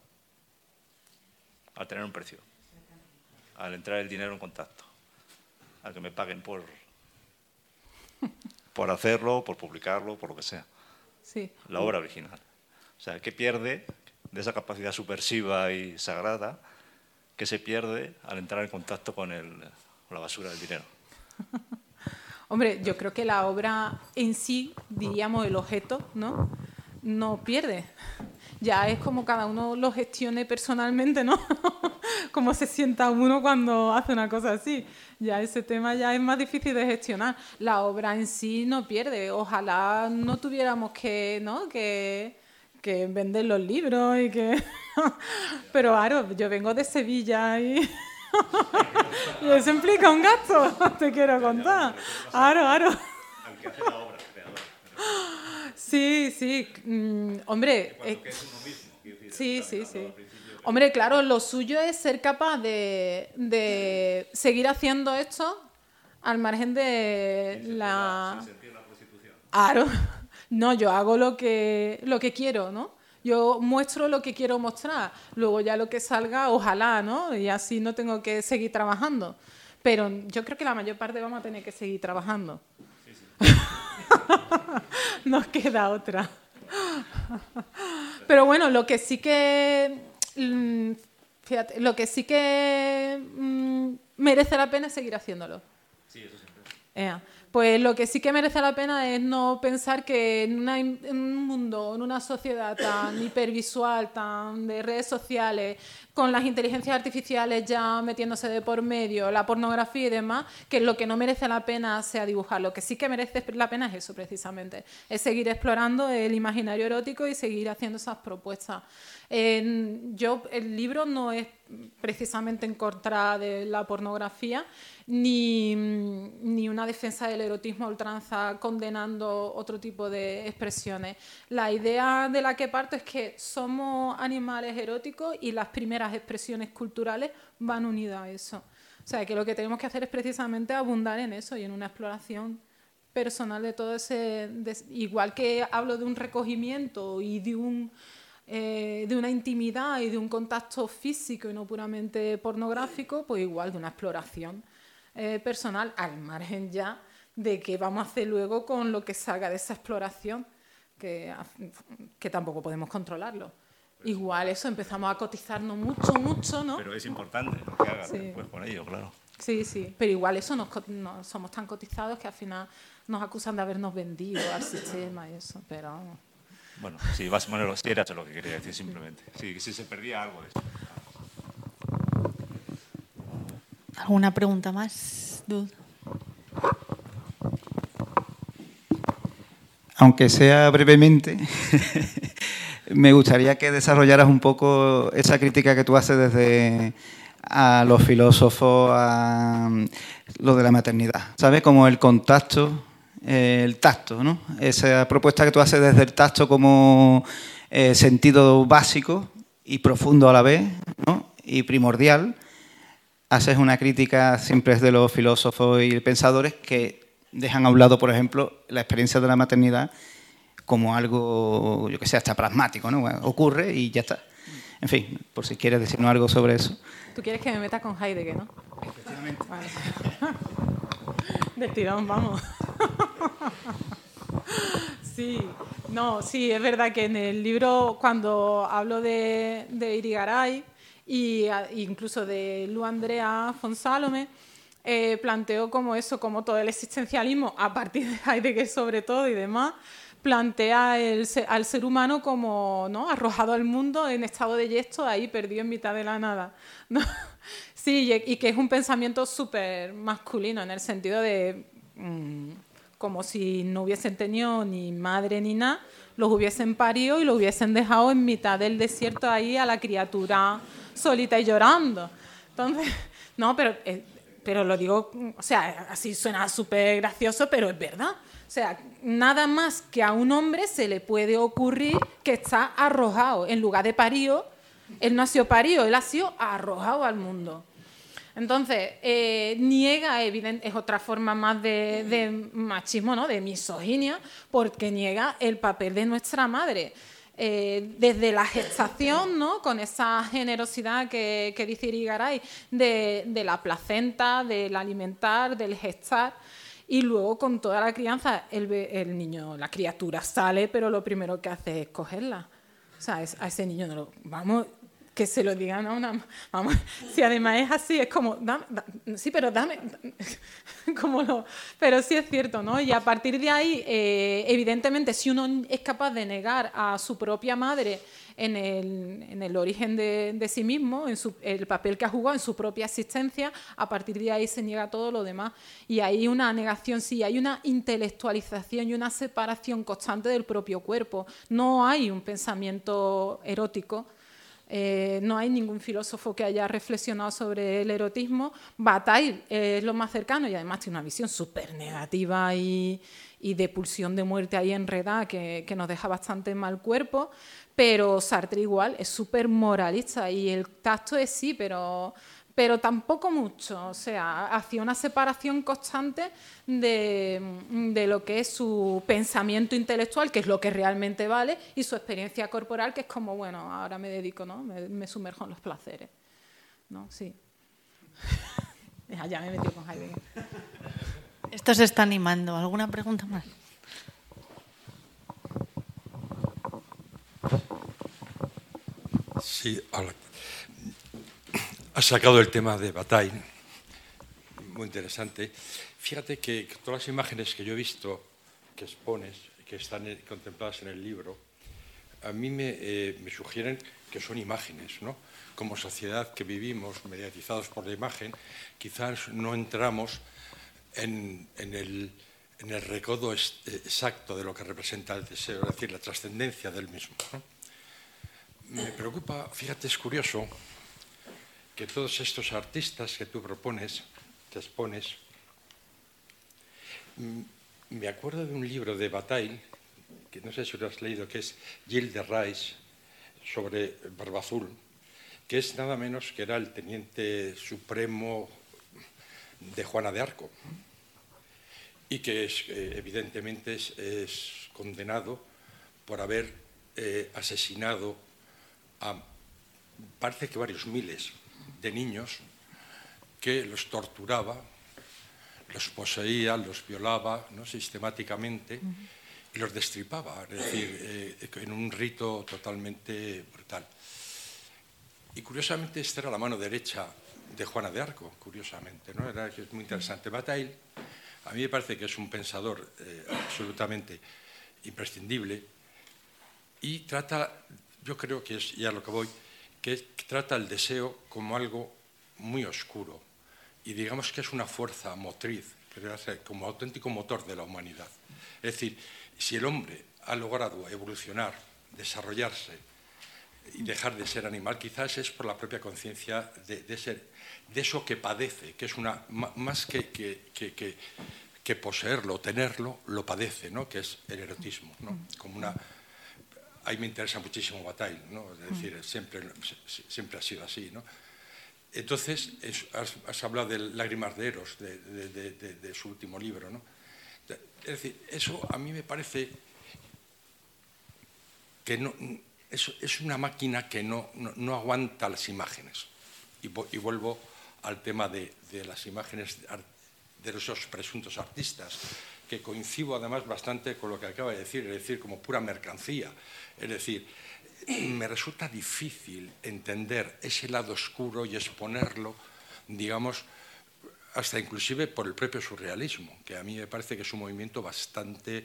al tener un precio, al entrar el dinero en contacto, al que me paguen por, por hacerlo, por publicarlo, por lo que sea. Sí. La obra original. O sea, que pierde de esa capacidad subversiva y sagrada que se pierde al entrar en contacto con, el, con la basura del dinero. Hombre, yo creo que la obra en sí, diríamos el objeto, ¿no? No pierde. Ya es como cada uno lo gestione personalmente, ¿no? Cómo se sienta uno cuando hace una cosa así. Ya ese tema ya es más difícil de gestionar. La obra en sí no pierde. Ojalá no tuviéramos que, ¿no? Que, que vender los libros y que... Pero claro, yo vengo de Sevilla y... y eso implica un gasto, te quiero contar. Aro, aro. Sí, sí. Mm, hombre. Eh, sí, sí, sí. Hombre, claro, lo suyo es ser capaz de, de seguir haciendo esto al margen de la. Aro. No, yo hago lo que, lo que quiero, ¿no? Yo muestro lo que quiero mostrar, luego ya lo que salga, ojalá, ¿no? Y así no tengo que seguir trabajando. Pero yo creo que la mayor parte vamos a tener que seguir trabajando. Nos queda otra. Pero bueno, lo que sí que. Mm, fíjate, lo que sí que mm, merece la pena es seguir haciéndolo. Sí, eso siempre pues lo que sí que merece la pena es no pensar que en, un mundo, en una sociedad tan hipervisual, tan de redes sociales, con las inteligencias artificiales ya metiéndose de por medio, la pornografía y demás, que lo que no merece la pena sea dibujar. Lo que sí que merece la pena es eso, precisamente, es seguir explorando el imaginario erótico y seguir haciendo esas propuestas. Yo, el libro no es precisamente en contra de la pornografía, ni, ni, una defensa del erotismo a ultranza condenando otro tipo de expresiones. La idea de la que parto es que somos animales eróticos y las primeras expresiones culturales van unidas a eso. O sea, que lo que tenemos que hacer es precisamente abundar en eso y en una exploración personal de todo ese... igual que hablo de un recogimiento y de un... Eh, de una intimidad y de un contacto físico y no puramente pornográfico, pues igual de una exploración eh, personal, al margen ya de qué vamos a hacer luego con lo que salga de esa exploración, que, que tampoco podemos controlarlo. Igual eso, empezamos a cotizarnos mucho, mucho, ¿no? Pero es importante lo que hagas después con ello, claro. Sí, sí, pero igual eso nos, somos tan cotizados que al final nos acusan de habernos vendido al sistema y eso, pero... Bueno, sí, más o menos era eso lo que quería decir simplemente. Sí, si se perdía algo de eso. ¿Alguna pregunta más, Dud? Aunque sea brevemente, me gustaría que desarrollaras un poco esa crítica que tú haces desde a los filósofos, a lo de la maternidad, ¿sabes? Como el contacto, el tacto, ¿no? Esa propuesta que tú haces desde el tacto como eh, sentido básico y profundo a la vez, ¿no? Y primordial haces una crítica siempre es de los filósofos y pensadores que dejan a un lado, por ejemplo, la experiencia de la maternidad como algo, yo que sé, hasta pragmático, ¿no? ocurre y ya está. En fin, por si quieres decirnos algo sobre eso. Tú quieres que me meta con Heidegger, ¿no? Efectivamente. De tirón, vamos. Sí, no, sí, es verdad que en el libro, cuando hablo de, de Irigaray, y incluso de Lu Andrea Fonsalome, eh, planteó como eso, como todo el existencialismo, a partir de Heidegger sobre todo y demás, plantea al ser humano como ¿no? arrojado al mundo en estado de yesto, ahí perdido en mitad de la nada. Sí, y, que es un pensamiento súper masculino en el sentido de mm, como si no hubiesen tenido ni madre ni nada, los hubiesen parido y lo hubiesen dejado en mitad del desierto ahí a la criatura solita y llorando. Entonces, no, pero, eh, pero lo digo, o sea, así suena súper gracioso, pero es verdad. O sea, nada más que a un hombre se le puede ocurrir que está arrojado, en lugar de parido, él no ha sido parido, él ha sido arrojado al mundo. Entonces, eh, niega, evidente, es otra forma más de, machismo, ¿no? de misoginia, porque niega el papel de nuestra madre. Eh, desde la gestación, ¿no? con esa generosidad que, dice Irigaray, de, de, la placenta, del alimentar, del gestar, y luego con toda la crianza, el, el, niño, la criatura sale, pero lo primero que hace es cogerla. O sea, a ese niño no lo... Vamos, que se lo digan a una... Vamos, si además es así, es como, dame, sí, pero dame, como lo, pero sí es cierto, ¿no? Y a partir de ahí, eh, evidentemente, si uno es capaz de negar a su propia madre en el, en el origen de, de, sí mismo, en su, el papel que ha jugado en su propia existencia, a partir de ahí se niega todo lo demás. Y hay una negación, sí, hay una intelectualización y una separación constante del propio cuerpo. No hay un pensamiento erótico eh, no hay ningún filósofo que haya reflexionado sobre el erotismo. Bataille es lo más cercano y además tiene una visión súper negativa y, de pulsión de muerte ahí enredada que, que nos deja bastante mal cuerpo. Pero Sartre igual es súper moralista y el tacto es sí, pero pero tampoco mucho. O sea, hacía una separación constante de, lo que es su pensamiento intelectual, que es lo que realmente vale, y su experiencia corporal, que es como, bueno, ahora me dedico, ¿no? Me, sumerjo en los placeres. ¿No? Sí. ya me he metido con Jaime. Esto se está animando. ¿Alguna pregunta más? Sí, hola. Has sacado el tema de Bataille, muy interesante. Fíjate que todas las imágenes que yo he visto que expones, que están contempladas en el libro, a mí eh, me, sugieren que son imágenes, ¿no? Como sociedad que vivimos mediatizados por la imagen, quizás no entramos en, el, en el recodo exacto de lo que representa el deseo, es decir, la trascendencia del mismo. Me preocupa, fíjate, es curioso, que todos estos artistas que tú propones, te expones, mm, me acuerdo de un libro de Bataille, que no sé si lo has leído, que es Gilles de Rais, sobre Barbazul, que es nada menos que era el teniente supremo de Juana de Arco y que es, eh, evidentemente es, condenado por haber eh, asesinado a parece que varios miles de niños que los torturaba, los poseía, los violaba ¿no? sistemáticamente y los destripaba, es decir, eh, en un rito totalmente brutal. Y curiosamente esta era la mano derecha de Juana de Arco, curiosamente, ¿no? Era, es muy interesante. Bataille, a mí me parece que es un pensador eh, absolutamente imprescindible y trata, yo creo que es ya lo que voy, que trata el deseo como algo muy oscuro y digamos que es una fuerza motriz, como auténtico motor de la humanidad. Es decir, si el hombre ha logrado evolucionar, desarrollarse y dejar de ser animal, quizás es por la propia conciencia de, de, eso que padece, que es una más que, que, poseerlo, tenerlo, lo padece, ¿no? que es el erotismo, ¿no? como una ahí me interesa muchísimo Bataille, ¿no? es decir, mm. siempre, siempre ha sido así. ¿no? Entonces, has, hablado de Lágrimas de Eros, de, su último libro. ¿no? Es decir, eso a mí me parece que no, es, es una máquina que no, no, aguanta las imágenes. Y, y, vuelvo al tema de, las imágenes de esos presuntos artistas que coincido además bastante con lo que acaba de decir, es decir, como pura mercancía. Es decir, me resulta difícil entender ese lado oscuro y exponerlo, digamos, hasta inclusive por el propio surrealismo, que a mí me parece que es un movimiento bastante,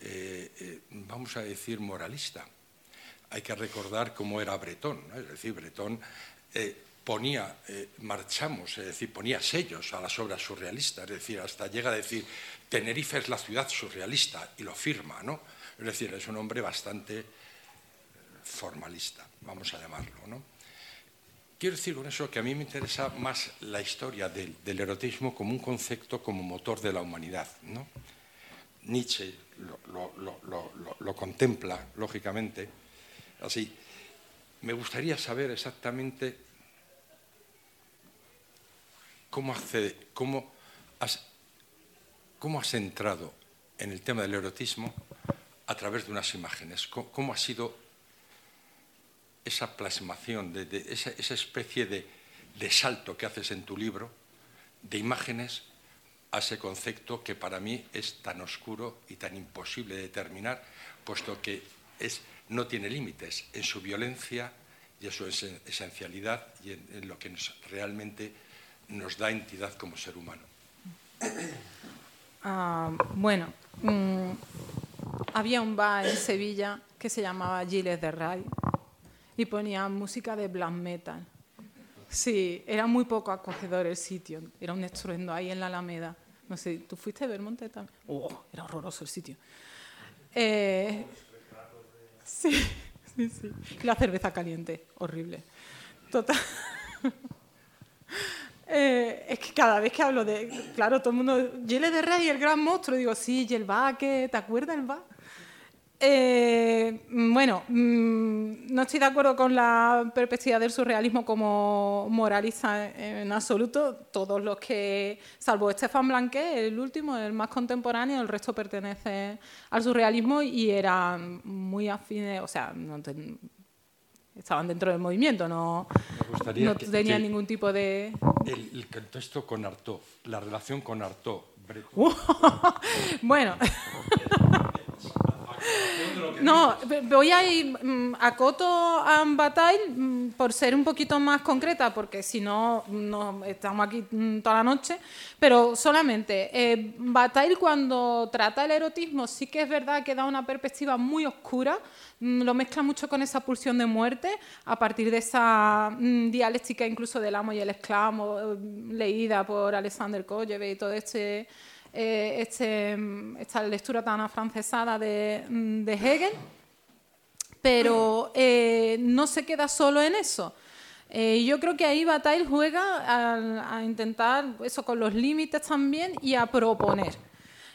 eh, eh, vamos a decir, moralista. Hay que recordar cómo era Bretón, es decir, Bretón eh, ponía, marchamos, es decir, ponía sellos a las obras surrealistas, es decir, hasta llega a decir, Tenerife es la ciudad surrealista y lo firma, ¿no? Es decir, es un hombre bastante formalista, vamos a llamarlo, ¿no? quiero decir con eso que a mí me interesa más la historia del, erotismo como un concepto, como motor de la humanidad. ¿no? Nietzsche lo, contempla, lógicamente, así. Me gustaría saber exactamente cómo, hace, cómo, has, cómo has entrado en el tema del erotismo a través de unas imágenes. ¿Cómo, ha sido esa plasmación, de, esa, especie de, salto que haces en tu libro de imágenes a ese concepto que para mí es tan oscuro y tan imposible de determinar, puesto que es, no tiene límites en su violencia y en su esencialidad y en, lo que realmente nos da entidad como ser humano. Ah, bueno, mm, había un bar en Sevilla que se llamaba Giles de Ray y ponía música de black metal. Sí, era muy poco acogedor el sitio, era un estruendo ahí en la Alameda. No sé, ¿tú fuiste a Belmonte también? Oh, era horroroso el sitio. Eh, sí, sí, sí. La cerveza caliente, horrible. Total. Eh, es que cada vez que hablo de. Claro, todo el mundo. Giles de Rey, el gran monstruo. Digo, sí, y el ¿te acuerdas el va? Eh, bueno, mm, no estoy de acuerdo con la perspectiva del surrealismo como moralista en absoluto. Todos los que, salvo Estefan Blanquet, el último, el más contemporáneo, el resto pertenece al surrealismo y eran muy afines, o sea, estaban dentro del movimiento, no, no tenían ningún tipo de... El, el, contexto con Artaud, la relación con Artaud. bueno. No, voy a ir mm, a Coto a Bataille mm, por ser un poquito más concreta, porque si no, no estamos aquí mm, toda la noche, pero solamente eh, Bataille cuando trata el erotismo sí que es verdad que da una perspectiva muy oscura, lo mezcla mucho con esa pulsión de muerte, a partir de esa dialéctica incluso del amo y el esclavo, eh, leída por Alexander Kojev y todo este eh, este, esta lectura tan afrancesada de, de Hegel, pero eh, no se queda solo en eso. Eh, yo creo que ahí Bataille juega a, a intentar eso con los límites también y a proponer.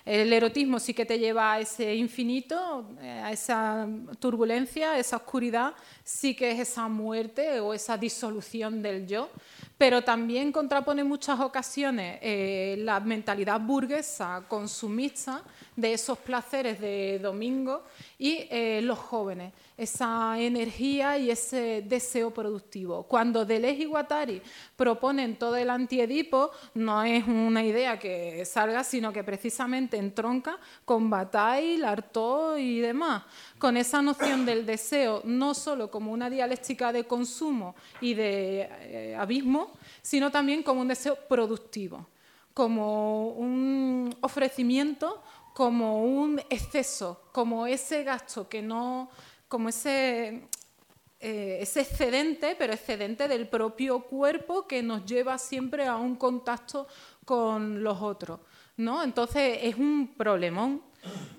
El erotismo sí que te lleva a ese infinito, a esa turbulencia, a esa oscuridad, sí que es esa muerte o esa disolución del yo, pero también contrapone muchas ocasiones eh, la mentalidad burguesa consumista de esos placeres de domingo y eh, los jóvenes, esa energía y ese deseo productivo. Cuando Deleuze y Guattari proponen todo el antiedipo, no es una idea que salga, sino que precisamente entronca con Bataille, Artaud y demás, con esa noción del deseo no solo como una dialéctica de consumo y de eh, abismo, sino también como un deseo productivo, como un ofrecimiento como un exceso, como ese gasto que no, como ese, eh, ese excedente, pero excedente del propio cuerpo que nos lleva siempre a un contacto con los otros. ¿no? Entonces es un problemón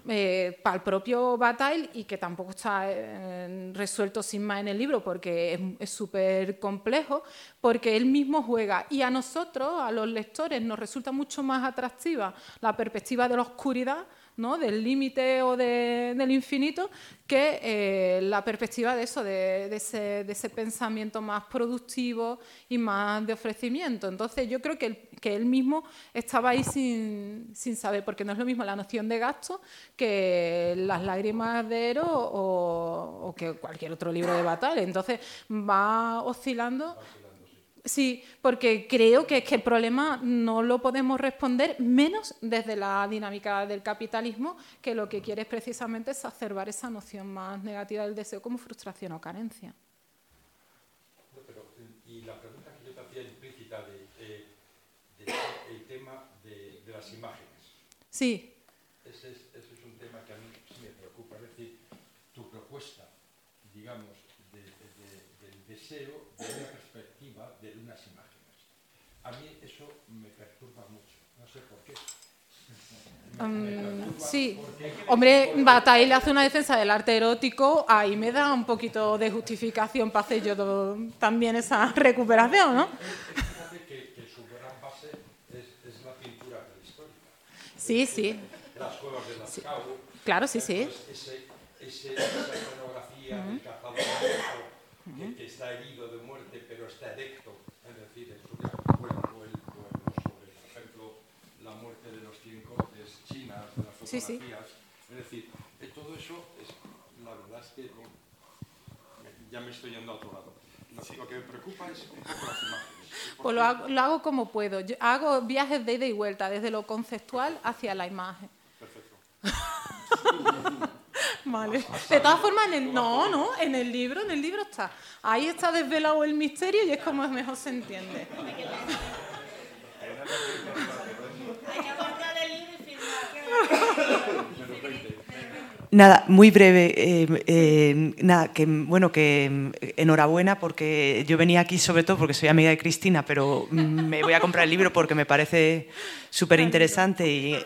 eh, para el propio Bataille y que tampoco está eh, resuelto sin más en el libro porque es súper complejo, porque él mismo juega. Y a nosotros, a los lectores, nos resulta mucho más atractiva la perspectiva de la oscuridad ¿no? del límite o del infinito, que eh, la perspectiva de eso, de, ese, pensamiento más productivo y más de ofrecimiento. Entonces yo creo que, él mismo estaba ahí sin, saber, porque no es lo mismo la noción de gasto que las lágrimas de Ero o, que cualquier otro libro de batalla. Entonces va oscilando Sí, porque creo que, que el problema no lo podemos responder menos desde la dinámica del capitalismo, que lo que quiere es precisamente exacerbar esa noción más negativa del deseo como frustración o carencia. y la pregunta que yo te hacía implícita del de, el tema de, las imágenes. Sí. Ese es, ese es, un tema que a mí sí me preocupa. Es decir, tu propuesta, digamos, del deseo de una de unas imágenes. A mí eso me perturba mucho, no sé por qué. Mm, sí. Hombre, Bataille hace una defensa del arte erótico, ahí me da un poquito de justificación para hacer yo también esa recuperación, ¿no? Que, que su gran base es, la pintura prehistórica. Sí, sí. Las cuevas de Lascaux. Sí. Claro, sí, sí. Ese, ese, esa escenografía uh -huh. del cazador que, que está herido de muerte, pero está erecto. Es decir, es una, bueno, o el poema sobre, por ejemplo, la muerte de los cien cortes chinas, de las fotografías. Sí, sí. Es decir, todo eso, es, la verdad es que bueno, ya me estoy yendo a otro lado. Lo, lo que me preocupa es un poco las imágenes. Pues lo hago, lo hago como puedo. Yo hago viajes de ida y vuelta, desde lo conceptual hacia la imagen. Perfecto. Vale. De todas formas, en el, no, no, en el libro, en el libro está. Ahí está desvelado el misterio y es como mejor se entiende. Nada, muy breve. Eh, eh, nada, que bueno, que enhorabuena porque yo venía aquí sobre todo porque soy amiga de Cristina, pero me voy a comprar el libro porque me parece súper interesante y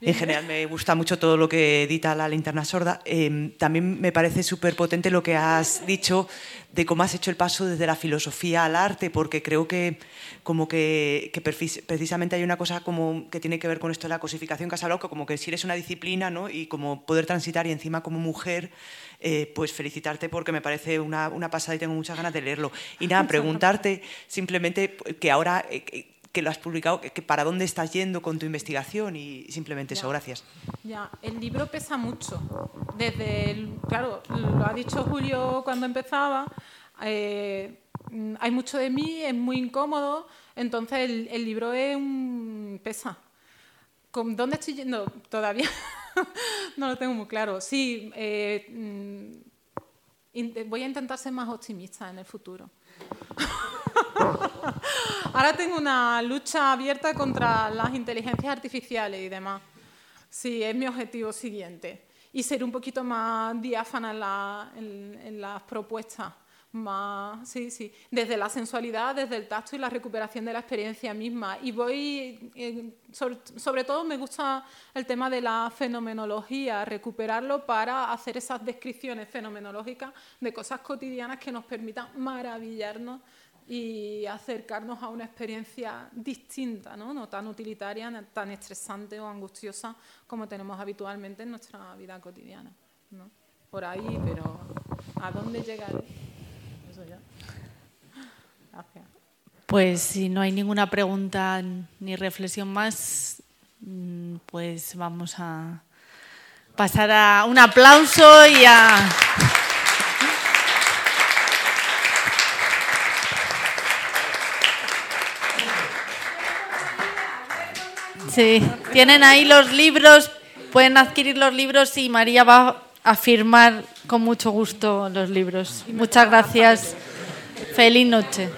en general me gusta mucho todo lo que edita La Linterna Sorda. Eh, también me parece súper potente lo que has dicho de cómo has hecho el paso desde la filosofía al arte, porque creo que como que, que precisamente hay una cosa como que tiene que ver con esto de la cosificación que has hablado, que como que si eres una disciplina ¿no? y como poder transitar y encima como mujer, eh, pues felicitarte porque me parece una, una, pasada y tengo muchas ganas de leerlo. Y nada, preguntarte simplemente que ahora... Eh, que lo has publicado, que, que, para dónde estás yendo con tu investigación y simplemente ya, eso, gracias. Ya, el libro pesa mucho. Desde, el, claro, lo ha dicho Julio cuando empezaba, eh, hay mucho de mí, es muy incómodo, entonces el, el libro es un, pesa. ¿Con dónde estoy yendo? Todavía no lo tengo muy claro. Sí, eh, voy a intentar ser más optimista en el futuro. Ahora tengo una lucha abierta contra las inteligencias artificiales y demás. Sí, es mi objetivo siguiente. Y ser un poquito más diáfana en, la, en, en las propuestas. Más, sí, sí. Desde la sensualidad, desde el tacto y la recuperación de la experiencia misma. Y voy, eh, sobre, sobre, todo me gusta el tema de la fenomenología, recuperarlo para hacer esas descripciones fenomenológicas de cosas cotidianas que nos permitan maravillarnos y acercarnos a una experiencia distinta, ¿no? no tan utilitaria, tan estresante o angustiosa como tenemos habitualmente en nuestra vida cotidiana. ¿no? Por ahí, pero ¿a dónde llegaré? Eso ya. Gracias. Pues si no hay ninguna pregunta ni reflexión más, pues vamos a pasar a un aplauso y a... Sí, tienen ahí los libros, pueden adquirir los libros y María va a firmar con mucho gusto los libros. Muchas gracias. Feliz noche.